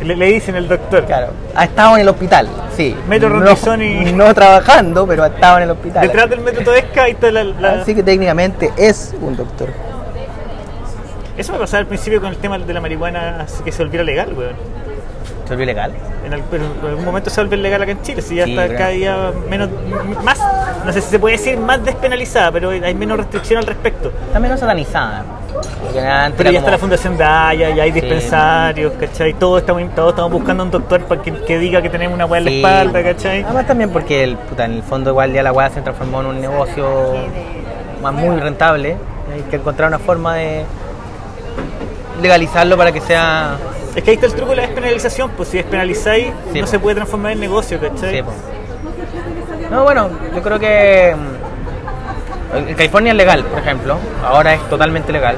le, le dicen el doctor. claro, ha estado en el hospital, sí. Metro no, y- no trabajando, pero ha estado en el hospital. Detrás del metro Toesca ahí está la, la- Así que técnicamente es un doctor. Eso me pasaba al principio con el tema de la marihuana que se volviera legal, weón. ¿Se volvió legal? En, pero en algún momento se vuelve legal acá en Chile, si ya Sí, está cada día menos, más, no sé si se puede decir más despenalizada, pero hay menos restricción al respecto. Está menos satanizada. Antes Pero ya está la Fundación Daya, ya hay Sí. dispensarios, ¿cachai? Todos estamos, todos estamos buscando un doctor para que, que diga que tenemos una weá en la Sí. espalda, ¿cachai? Además también porque el, puta, en el fondo igual ya la weá se transformó en un negocio más muy rentable. Hay que encontrar una forma de legalizarlo para que sea... Es que ahí está el truco de la despenalización, pues si despenalizáis Sí, no po. se puede transformar en negocio, ¿cachai? Sí. No, bueno, yo creo que mm, en California es legal, por ejemplo. Ahora es totalmente legal.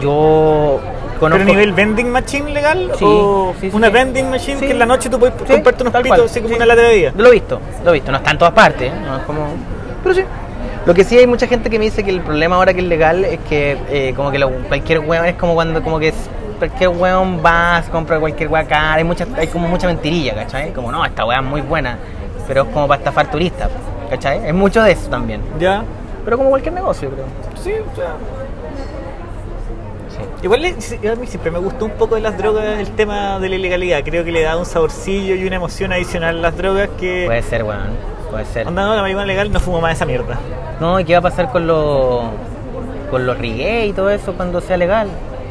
Yo ¿Pero conozco... a nivel vending machine legal? Sí, ¿O sí, sí, una vending machine que en la noche tú puedes comprarte unos pitos así como una lata de bebida? Lo he visto, lo he visto. No está en todas partes, no es como... Pero sí. Lo que sí hay mucha gente que me dice que el problema ahora que es legal es que eh, como que lo- cualquier hueón es como cuando como que es- cualquier hueón va, se compra cualquier hueá cara, hay, mucha, hay como mucha mentirilla, ¿cachai? Como no, esta hueá es muy buena, pero es como para estafar turistas, ¿cachai? Es mucho de eso también. Ya. Pero como cualquier negocio, creo. Sí, o sea. Sí. Igual a mí siempre me gustó un poco de las drogas el tema de la ilegalidad. Creo que le da un saborcillo y una emoción adicional a las drogas que. Puede ser, weón. Puede ser. Onda, no, la marihuana legal no fumo más esa mierda. No, ¿y qué va a pasar con los con los reggae y todo eso cuando sea legal?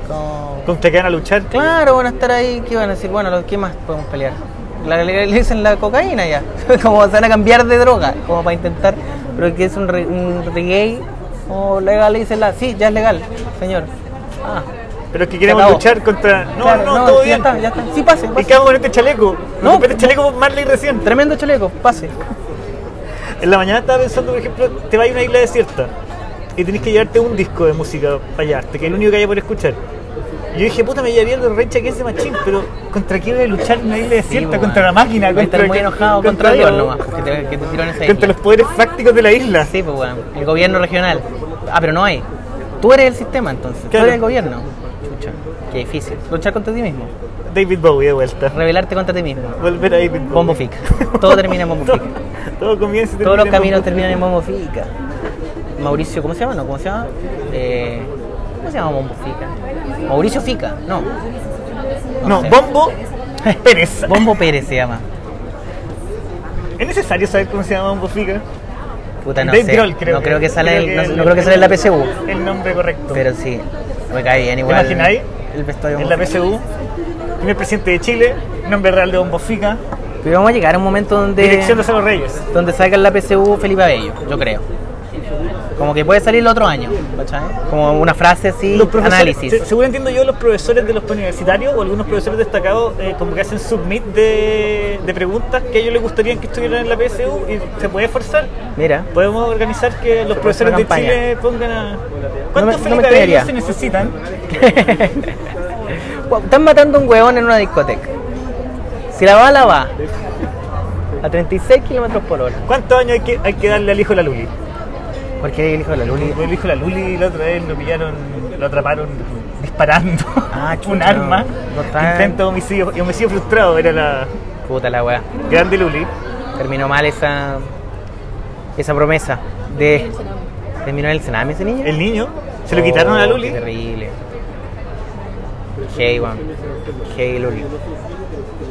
Con- ¿Contra qué van a luchar? Claro, van a estar ahí, ¿qué van a decir? Bueno, ¿qué más podemos pelear? La legalicen la cocaína ya. como se van a cambiar de droga, como para intentar. Pero que es un, re- un reggae o legalícenla. Sí, ya es legal, señor. Ah, Pero es que queremos luchar contra. No, claro, no, todo ya bien. está, ya está. Sí, pase, ¿Y pase. qué hago con este chaleco? No. No, este chaleco Marley recién. Tremendo chaleco, pase. En la mañana estaba pensando, por ejemplo, te vas a una isla desierta y tenés que llevarte un disco de música para llevarte, que es el único que haya por escuchar. Yo dije, puta, me llevaría el que es de Machín, pero ¿contra quién voy a luchar en una isla desierta? Sí, contra weón. la máquina, Voy a estar contra, muy enojado contra, Dios nomás, que te, que te tiró en esa contra isla. los poderes fácticos de la isla. Sí, pues bueno, el gobierno regional. Ah, pero no hay. Tú eres el sistema entonces, Claro. tú eres el gobierno. Chucha, qué difícil. Luchar contra ti mismo, David Bowie de vuelta. rebelarte contra ti mismo. Volver a David Bowie. Bombo Fica. Todo termina en Bombo Todo- Fica. Todo comienza y Todos los caminos terminan en Bombo Fica. Mauricio, ¿cómo se llama? No, ¿cómo se llama? Eh, ¿Cómo se llama Bombo Fica? Mauricio Fica, no. No, sé. Bombo Pérez. Bombo Pérez se llama. ¿Es necesario saber cómo se llama Bombo Fica? Puta, no Dave sé. Grohl, creo no creo que sale, creo el- no, el- no creo que sale en la PSU. El nombre correcto. Pero sí, me cae bien ¿Te igual. imagináis? El vestuario En la. PSU, primer presidente de Chile, nombre real de Bombo Fica, Pero vamos a llegar a un momento donde. dirección de Salo Reyes. donde salga en la PSU Felipe Abello, yo creo. Como que puede salir el otro año, ¿cachai? Como una frase así, Los análisis. se- según entiendo yo, los profesores de los universitarios o algunos profesores destacados eh, como que hacen submit de, de preguntas que a ellos les gustaría que estuvieran en la PSU y se puede forzar. Mira, Podemos organizar que los profesores de. Chile pongan a... No ¿Cuántos me- no me se necesitan? Están matando a un huevón en una discoteca. Si la bala va a 36 kilómetros por hora, ¿Cuántos años hay que, hay que darle al hijo de la Luli? Porque el hijo de la Luli. El hijo de la Luli la otra vez lo pillaron, lo atraparon disparando Ah, un arma. no Intento de homicidio, y homicidio frustrado era la Puta la weá. grande Luli. Terminó mal esa esa promesa de. ¿Terminó en el Sename ese niño? El niño, ¿Se lo quitaron a la Luli? Qué terrible. Hey, weón. Hey, Luli.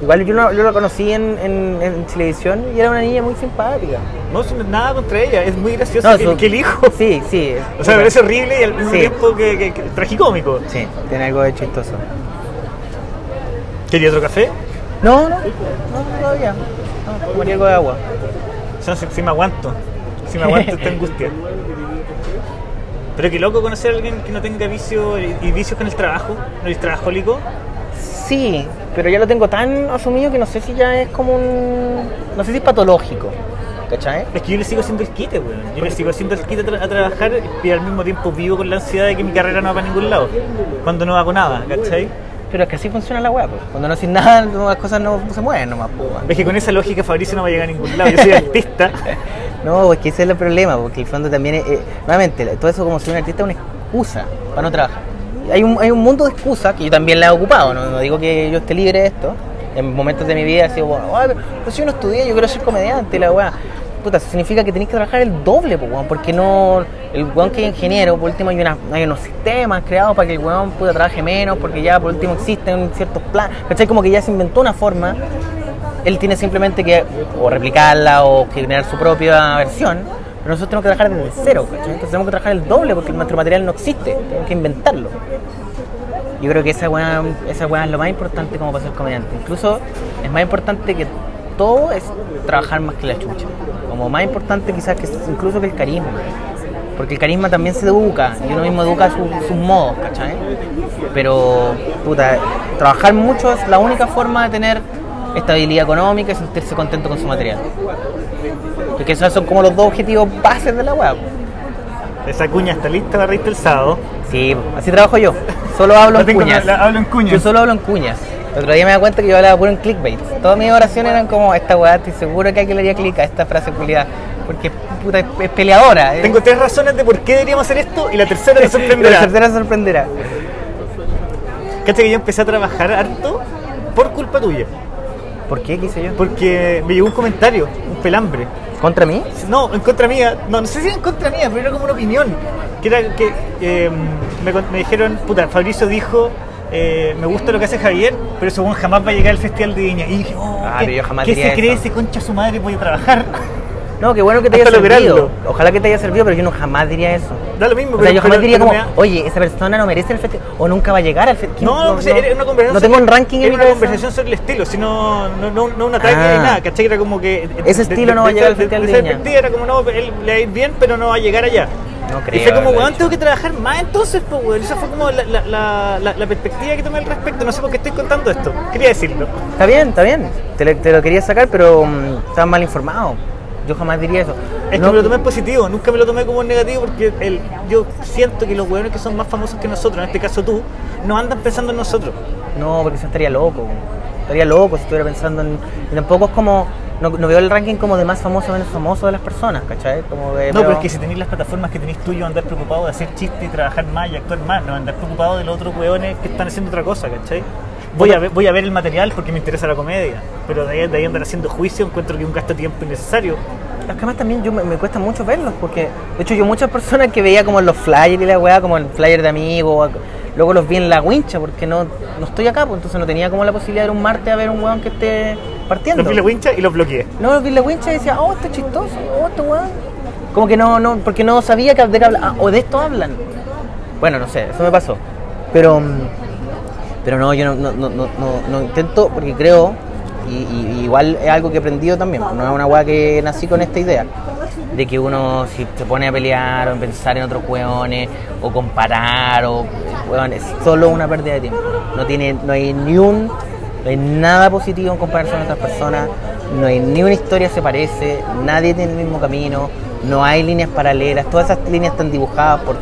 Igual yo, no, yo la conocí en, en- en televisión y era una niña muy simpática. No, es nada contra ella, es muy gracioso No, que, su- que el hijo. Sí, sí. O sea, me parece horrible y al mismo Sí. tiempo que, que- que tragicómico. Sí, tiene algo de chistoso. ¿Quería otro café? No, no, no, no todavía. No, tomaría algo de agua. O sea, si, si me aguanto. Si me aguanto esta angustia. Pero qué loco conocer a alguien que no tenga vicio y, vicios con el trabajo. ¿No eres trabajólico? Sí, pero ya lo tengo tan asumido que no sé si ya es como un. No sé si es patológico. ¿Cachai? Es que yo le sigo haciendo el quite, weón. Yo le sigo haciendo el quite a, tra- a trabajar y al mismo tiempo vivo con la ansiedad de que mi carrera no va para ningún lado. Cuando no hago nada, ¿cachai? Pero es que así funciona la weá, pues. Cuando no haces nada, las cosas no se mueven nomás, pues. Es que con esa lógica Fabricio no va a llegar a ningún lado. Yo soy artista. No, es que ese es el problema, porque el fondo también es, eh, nuevamente, todo eso como ser un artista es una excusa para no trabajar. Hay un, hay un mundo de excusas que yo también la he ocupado, no, digo que yo esté libre de esto. En momentos de mi vida he sido, bueno, "Ay, pero yo no estudié, yo quiero ser comediante, la weá. Puta, eso significa que tenéis que trabajar el doble, weón, porque no. El weón que es ingeniero, por último, hay, una- hay unos sistemas creados para que el weón pueda trabaje menos, porque ya por último existen ciertos planes. ¿Cachai? Como que ya se inventó una forma él tiene simplemente que o replicarla o generar su propia versión, pero nosotros tenemos que trabajar desde cero, ¿cachai? Entonces tenemos que trabajar el doble porque nuestro material no existe, tenemos que inventarlo. Yo creo que esa weá, esa weá es lo más importante como para ser comediante. Incluso es más importante que todo es trabajar más que la chucha. Como más importante quizás que incluso que el carisma. Porque el carisma también se educa y uno mismo educa su- sus modos, ¿cachai? Pero, puta, trabajar mucho es la única forma de tener estabilidad económica y sentirse contento con su material. Porque esos son como los dos objetivos bases de la web. Esa cuña está lista para reírte el sábado. Sí, así trabajo yo. Solo hablo La en cuñas. la- hablo en cuñas. Yo solo hablo en cuñas. El otro día me di cuenta que yo hablaba puro en clickbait. Todas mis oraciones eran como, esta weá, estoy seguro que alguien le haría clic a esta frase culiada. Porque puta, es, peleadora. eh. Tengo tres razones de por qué deberíamos hacer esto y la tercera te La sorprenderá. tercera sorprenderá. Cacha que yo empecé a trabajar harto por culpa tuya. ¿Por qué? ¿Qué hice yo? Porque me llegó un comentario, un pelambre. ¿Contra mí? No, en contra mía. No, no sé si en contra mía, pero era como una opinión. Que era que eh, me, me dijeron, puta, Fabricio dijo, eh, me gusta lo que hace Javier, pero weón jamás va a llegar al Festival de Viña. Y dije, oh, Ah, ¿qué, pero yo jamás ¿qué se cree eso. ese concha su madre? Voy a trabajar. No, qué bueno que te haya servido. lograrlo. Ojalá que te haya servido, pero yo no jamás diría eso. Da lo mismo, O sea, yo jamás pero- diría pero como, da- oye, esa persona no merece el festival o nunca va a llegar al festival. No, no, pues era una conversación. No tengo un ranking en mi una conversación sobre el estilo, sino no, no, no un ataque Ah. ni nada, ¿cachai? Era como que. Ese estilo no va a llegar al de- Festival de esa Viña. perspectiva era como, no, él le va a ir bien, pero no va a llegar allá. No y creo fue como, weón, tengo que trabajar más entonces, pues, weón. Esa fue como la, la, la, perspectiva que tomé al respecto. No sé por qué estoy contando esto. Quería decirlo. Está bien, está bien. Te lo, te lo quería sacar, pero mm, estabas mal informado. Yo jamás diría eso. Es No- que me lo tomé en positivo, nunca me lo tomé como en negativo porque el, yo siento que los weones que son más famosos que nosotros, en este caso tú, no andan pensando en nosotros. No, porque eso estaría loco. Estaría loco si estuviera pensando en. Y tampoco es como. No, no veo el ranking como de más famoso o menos famoso de las personas, ¿cachai? Como de, No, pero es que si tenéis las plataformas que tenéis tú, yo andar preocupado de hacer chistes y trabajar más y actuar más, no andar preocupado de los otros weones que están haciendo otra cosa, ¿cachai? Voy a, ver, voy a ver el material porque me interesa la comedia, pero de ahí, de ahí andar haciendo juicio encuentro que es un gasto de tiempo innecesario. Es que además también yo me, me cuesta mucho verlos, porque de hecho yo muchas personas que veía como en los flyers y la weá, como en flyer de amigos, luego los vi en la wincha, porque no, no estoy acá, pues entonces no tenía como la posibilidad de ir un martes a ver un weón que esté partiendo. Los vi la wincha y los bloqueé. No, los vi en la wincha y decía, oh, está chistoso, oh, este weón. Como que no, no, porque no sabía que de qué ah, o de esto hablan. Bueno, no sé, eso me pasó. Pero, mm, pero no, yo no, no, no, no, intento, porque creo, y, igual es algo que he aprendido también, no es una weá que nací con esta idea, de que uno si se pone a pelear o en pensar en otros weones, o comparar, o weón, es solo una pérdida de tiempo. No tiene, no hay ni un, no hay nada positivo en compararse con otras personas, no hay ni una historia se parece, nadie tiene el mismo camino, no hay líneas paralelas, todas esas líneas están dibujadas por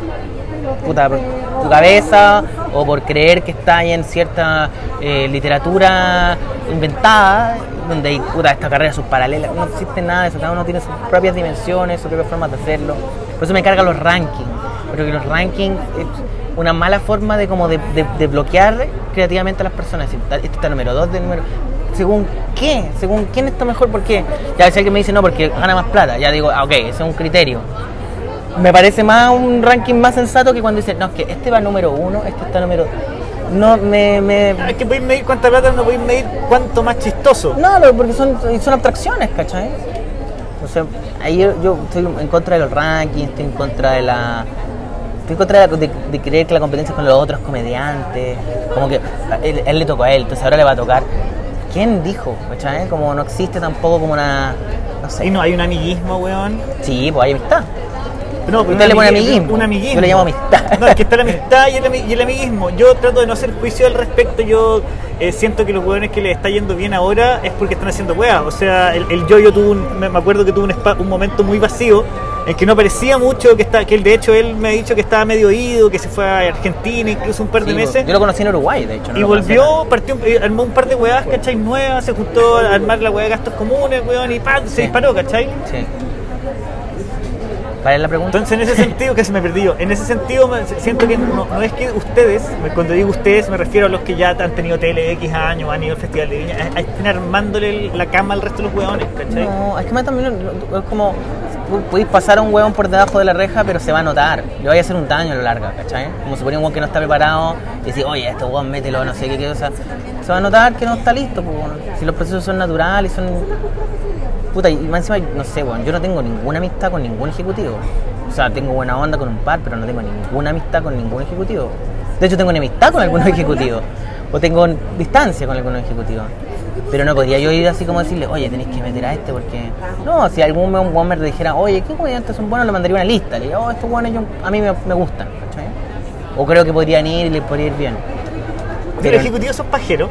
puta, por tu cabeza o por creer que está ahí en cierta eh, literatura inventada, donde hay puta, esta carrera sus paralelas, no existe nada de eso, cada uno tiene sus propias dimensiones, sus propias formas de hacerlo. Por eso me cargan los rankings, pero que los rankings es una mala forma de como de, de- de bloquear creativamente a las personas. Decir, "Tal- Este está número 2 del número. ¿Según qué? ¿Según quién está mejor? ¿Por qué? Ya si alguien me dice no, porque gana más plata, ya digo, ah, ok, ese es un criterio. Me parece más un ranking más sensato que cuando dicen, no, es que este va número uno, este está número. No, me. me... Es que podéis medir cuánta plata, no podéis medir cuánto más chistoso. No, no, porque son, son abstracciones, ¿cachai? O sea, ahí yo, yo estoy en contra de los rankings, estoy en contra de la. Estoy en contra de, de- de creer que la competencia es con los otros comediantes. Como que él, él le tocó a él, entonces ahora le va a tocar. ¿Quién dijo? ¿Cachai? Como no existe tampoco como una. No sé. Y no hay un amiguismo, weón. Sí, pues hay amistad. No, pero Usted le pone amiguismo, amiguismo. Un amiguismo. Yo le llamo amistad. No, es que está la amistad y el, y el amiguismo. Yo trato de no hacer juicio al respecto. Yo eh, siento que los hueones que les está yendo bien ahora es porque están haciendo weas. O sea, el, el yo-yo tuvo un, me acuerdo que tuvo un, espa- un momento muy vacío en que no aparecía mucho, que está, que él, de hecho él me ha dicho que estaba medio ido, que se fue a Argentina incluso un par de Sí, meses. pues, Yo lo conocí en Uruguay, de hecho. no Y volvió, partió, eh, armó un par de weas, ¿cachai? Nuevas, se juntó a armar la wea de gastos comunes, weón, y ¡pam! se Sí. disparó, ¿cachai? Sí. ¿Cuál es la pregunta? Entonces, en ese sentido, que se me perdió, en ese sentido siento que no, no es que ustedes, cuando digo ustedes me refiero a los que ya han tenido tele X años, han ido al Festival de Viña, estén armándole la cama al resto de los hueones, ¿cachai? No, es que más también es como podéis pasar a un hueón por debajo de la reja, pero se va a notar. Le vaya a hacer un daño a lo largo, ¿cachai? Como si ponía un hueón que no está preparado y decir, oye, este hueón mételo, no sé qué, qué cosa. Se va a notar que no está listo, pues, bueno. Si los procesos son naturales, son. Puta, y más encima, no sé, weón, yo no tengo ninguna amistad con ningún ejecutivo. O sea, tengo buena onda con un par, pero no tengo ninguna amistad con ningún ejecutivo. De hecho, tengo enemistad con algunos ejecutivos. O tengo distancia con algunos ejecutivos. Pero no podría yo ir así como decirle, oye, tenéis que meter a este porque... No, si algún un me dijera, oye, ¿qué comediantes son buenos? Le mandaría una lista. Le diría, oh, estos buenos yo- a mí me, me gustan, ¿cachai? O creo que podrían ir y les podría ir bien. Pero, los ejecutivos son pajeros.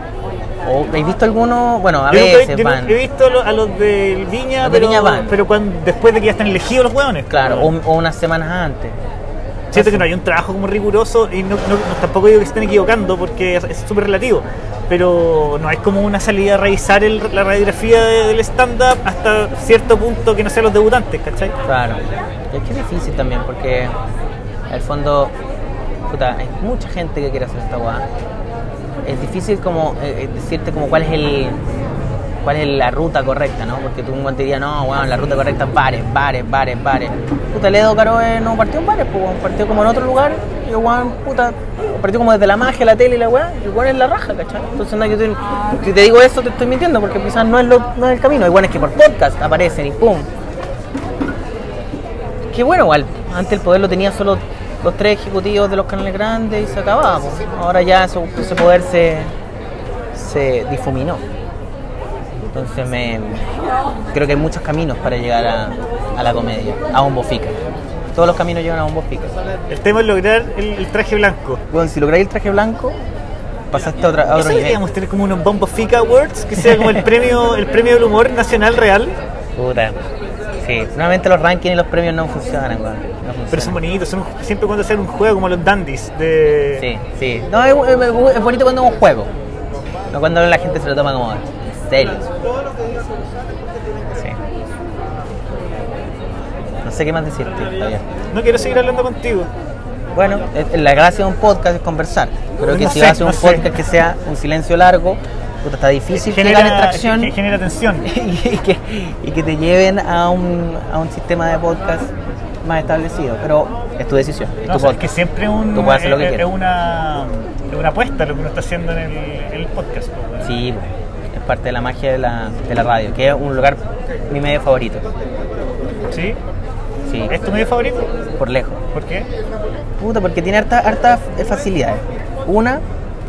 O, ¿Habéis visto algunos? Bueno, a Yo nunca he- veces yo van. he visto a los, del Viña, Los de pero, Viña van. pero cuando, después de que ya están elegidos los hueones. Claro, o, o unas semanas antes. Siento que no hay un trabajo como riguroso y no, tampoco digo que se estén equivocando porque es súper relativo. Pero no es como una salida a revisar el- la radiografía de- del stand-up hasta cierto punto que no sean los debutantes, ¿cachai? Claro. Es que es difícil también porque al fondo, puta, hay mucha gente que quiere hacer esta weá. Es difícil como eh, eh, decirte como cuál es el cuál es la ruta correcta, ¿no? Porque tú un guante diría, no, weón, la ruta correcta es bares, bares, bares, bares. Puta, Ledo Caroe no partió en bares, pues partió como en otro lugar, y weón, puta, partió como desde la magia, la tele y la weá, y weón es la raja, ¿cachai? Entonces, no, yo te, si te digo eso, te estoy mintiendo, porque quizás no es, lo, no es el camino. Hay weones que por podcast aparecen y pum, Qué bueno, igual. Antes el poder lo tenía solo los tres ejecutivos de los canales grandes y se acababa. Ahora ya eso- ese poder se, se difuminó. Entonces me creo que hay muchos caminos para llegar a, a la comedia, a Bombo Fica. Todos los caminos llevan a Bombo Fica. El tema es lograr el, el traje blanco. Bueno, si lográis el traje blanco, pasaste a, otra, a Eso otro nivel. deberíamos tener como unos Bombo Fica Awards, que sea como el premio, el premio del humor nacional real. Puta. Sí, nuevamente los rankings y los premios no funcionan. No Pero son bonitos, son siempre cuando hacen un juego como los dandies de... Sí, sí. No, es, es- es bonito cuando es un juego. No cuando la gente se lo toma como en serio. Sí. No sé qué más decirte, Javier. No quiero seguir hablando contigo. Bueno, la gracia de un podcast es conversar. Creo que No si sé, vas a hacer no un sé. podcast que sea un silencio largo, puta, está difícil que Genera, gane tracción ge- genera tensión. y, que, y que te lleven a un, a un sistema de podcast más establecido. Pero es tu decisión, es No, tu o sea, es podcast. que siempre un, Tú puedes hacer lo que es, una, es una apuesta lo que uno está haciendo en el, en el podcast. pues, bueno. Sí, es parte de la magia de la, de la radio, que es un lugar, mi medio favorito. ¿Sí? Sí, ¿Es tu medio favorito? por lejos. ¿Por qué? Puta, porque tiene hartas harta facilidades. Una,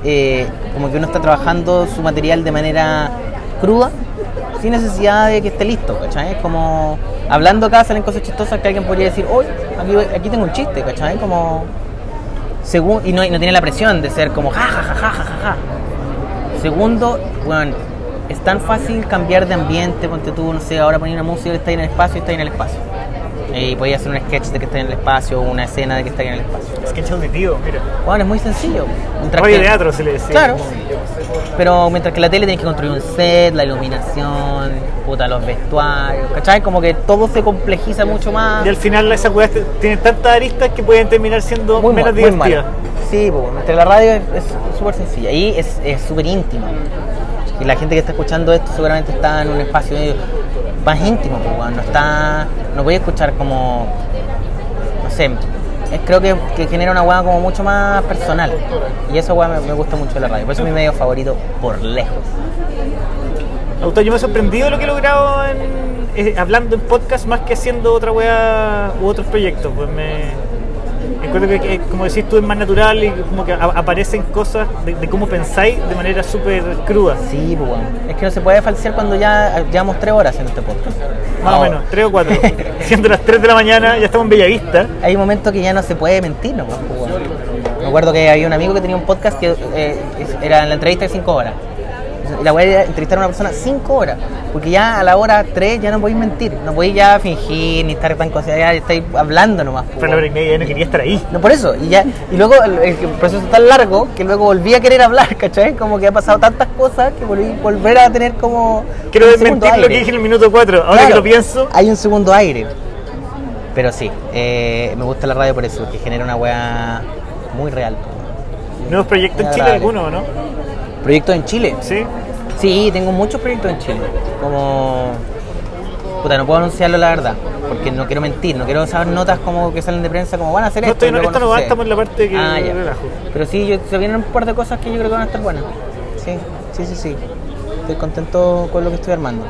eh, como que uno está trabajando su material de manera cruda, sin necesidad de que esté listo, ¿cachai? Es como hablando acá salen cosas chistosas que alguien podría decir, hoy aquí, aquí tengo un chiste, ¿cachai? Como según y no, y no tiene la presión de ser como ja ja ja ja ja ja. Segundo, bueno, es tan fácil cambiar de ambiente, ponte tú, no sé, ahora poner una música está ahí en el espacio está ahí en el espacio. Y podía hacer un sketch de que está en el espacio, o una escena de que está en el espacio. Es auditivo, mira. Bueno, es muy sencillo. Mientras Radio que- teatro se le decía. Claro. Pero mientras que la tele tienes que construir un set, la iluminación, puta, los vestuarios, ¿cachai? Como que todo se complejiza mucho más. Y al final esas weas tienen tantas aristas que pueden terminar siendo muy, menos mal, divertidas. Sí, pues, mientras la radio es súper sencilla. Y es súper íntima. Y la gente que está escuchando esto seguramente está en un espacio más íntimo, pues, weón. no está. No voy a escuchar como. No sé, creo que, que genera una weá como mucho más personal. Y eso weá me, gusta mucho de la radio. Por eso es mi medio favorito por lejos. Autor, yo me he sorprendido lo que he logrado en, eh, hablando en podcast más que haciendo otra weá u otros proyectos. Pues me encuentro que, que, como decís tú, es más natural y como que a- aparecen cosas de, de cómo pensáis de manera súper cruda. Sí, pues weón. Es que no se puede falsear cuando ya llevamos tres horas en este podcast. Más o menos, tres o cuatro. Siendo las 3 de la mañana, ya estamos en Bellavista. Hay un momento que ya no se puede mentir, ¿no? Pues, weón. Me acuerdo que había un amigo que tenía un podcast que eh, era en la entrevista de cinco horas. Y la weá era entrevistar a una persona cinco horas. Porque ya a la hora tres ya no podéis mentir. No podéis ya fingir ni estar tan cosas. Ya estáis hablando nomás. Fue la hora y media, ya no quería estar ahí. No, por eso. Y, ya, y luego el, el proceso es tan largo que luego volví a querer hablar, ¿cachai? Como que ha pasado tantas cosas que volví volver a tener como. Quiero desmentir lo que dije en el minuto 4. Ahora Claro, que lo pienso, Hay un segundo aire. Pero sí, eh, me gusta la radio por eso, que genera una weá muy real. nuevos proyectos en Chile, alguno, ¿no? ¿Proyectos en Chile? Sí. Sí, tengo muchos proyectos en Chile. Como. Puta, no puedo anunciarlo la verdad, porque no quiero mentir, no quiero saber notas como que salen de prensa como van a hacer No, esto. estoy, luego esto no va, estamos en la parte que Ah, ya. relajo. Pero sí, yo, se vienen un par de cosas que yo creo que van a estar buenas. Sí, sí, sí, sí. Estoy contento con lo que estoy armando.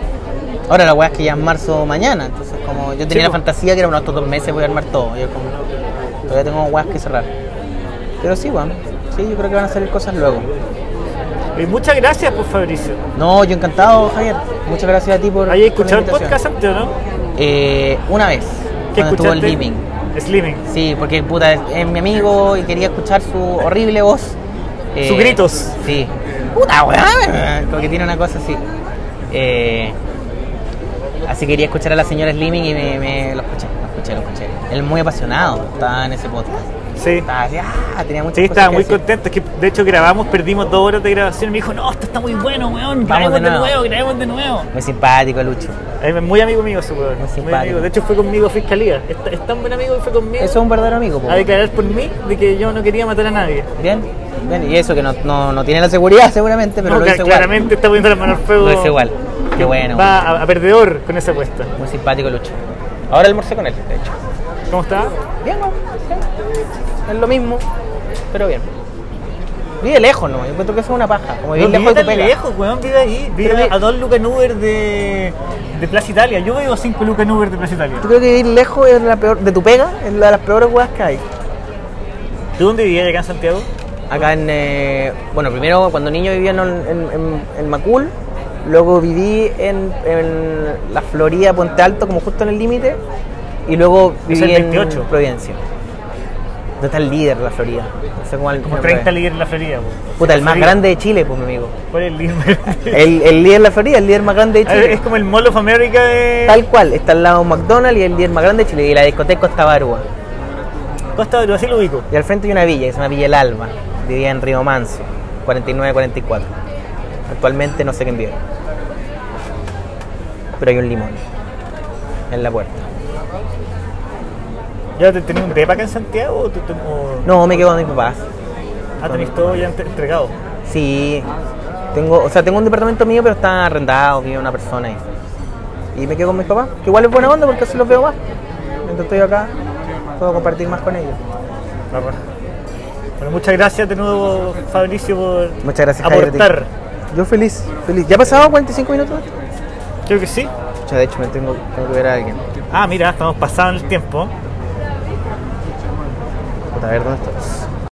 Ahora la weá es que ya es marzo mañana, entonces como yo tenía Sí, la fantasía que era estos dos meses voy a armar todo. Yo como, todavía tengo weas que cerrar. Pero sí, weón. Sí, yo creo que van a salir cosas luego. Y muchas gracias, pues, Fabricio. No, yo encantado, Javier. Muchas gracias a ti por. ¿Hayas por la escuchado el podcast antes o no? Eh, una vez. ¿Qué cuando estuvo escuchaste? el Living. Slimming. Sí, porque puta, es, es mi amigo y quería escuchar su horrible voz. Eh, Sus gritos. Sí. Puta weón. Como que tiene una cosa así. Eh, así quería escuchar a la señora Slimming y me, me- lo escuché, lo escuché, lo escuché. Él es muy apasionado, estaba en ese podcast. Sí. Estaba así, ah, tenía muchas Sí, cosas estaba que muy contento. Es que de hecho grabamos, perdimos dos horas de grabación. Y me dijo, no, esto está muy bueno, weón. Grabemos de de nuevo. nuevo, grabemos de nuevo. Muy simpático, Lucho. Es muy amigo mío ese weón. Muy Muy amigo. De hecho fue conmigo a fiscalía. Es, es tan buen amigo que fue conmigo Eso es un verdadero amigo, po. a declarar por mí de que yo no quería matar a nadie. Bien, bien. Y eso que no, no, no tiene la seguridad seguramente, pero No, lo igual. claramente está poniendo las manos al fuego. Lo hizo igual. Qué bueno. Va a, a perdedor con esa apuesta. Muy simpático Lucho. Ahora almorcé con él, de hecho. ¿Cómo está? Bien, ¿no? Es lo mismo, pero bien. Vive lejos, ¿no? Yo encuentro que eso es una paja. Como vivir No lejos vive de tu lejos, weón, vive ahí. Vive a dos lucas en Uber de, de Plaza Italia. Yo vivo a cinco lucas en Uber de Plaza Italia. Yo creo que vivir lejos es la peor, de tu pega, es la de las peores weas que hay. ¿Tú dónde vivías acá en Santiago? Acá en. eh, bueno, primero cuando niño vivía en, en, en- en Macul, luego viví en, en la Florida, Puente Alto, como justo en el límite, y luego viví en 28. Providencia. ¿Dónde está el líder de la Florida? No sé cómo el Como nombre 30 es. líderes en la Florida. po. Puta, el más Florida. grande de Chile, pues mi amigo. ¿Cuál es el líder más grande? El, el líder de la Florida, el líder más grande de ver, Chile. Es como el Mall of America de Tal cual, está al lado de McDonald's y el líder más grande de Chile, y la discoteca Costa Barua. Costa de así lo ubico. Y al frente hay una villa que se llama Villa El Alba. Vivía en Río Manso, 49-44. Actualmente no sé quién vive. Pero hay un limón en la puerta. ¿Ya te tenés un depa acá en Santiago o, te- o- No, me quedo con mis papás. ah, tenés todo ya entre- entregado? Sí, tengo, o sea, tengo un departamento mío, pero está arrendado, vive una persona ahí. Y me quedo con mis papás, que igual es buena onda porque así los veo más. Mientras estoy acá, puedo compartir más con ellos. Bueno, muchas gracias de nuevo, Fabricio, por Muchas gracias, aportar. Yo feliz, feliz. ¿Ya ha pasado 45 minutos? Creo que sí. Sea, de hecho, me tengo, tengo que ver a alguien. Ah, mira, estamos pasados en el tiempo. Puta, a ver, ¿dónde?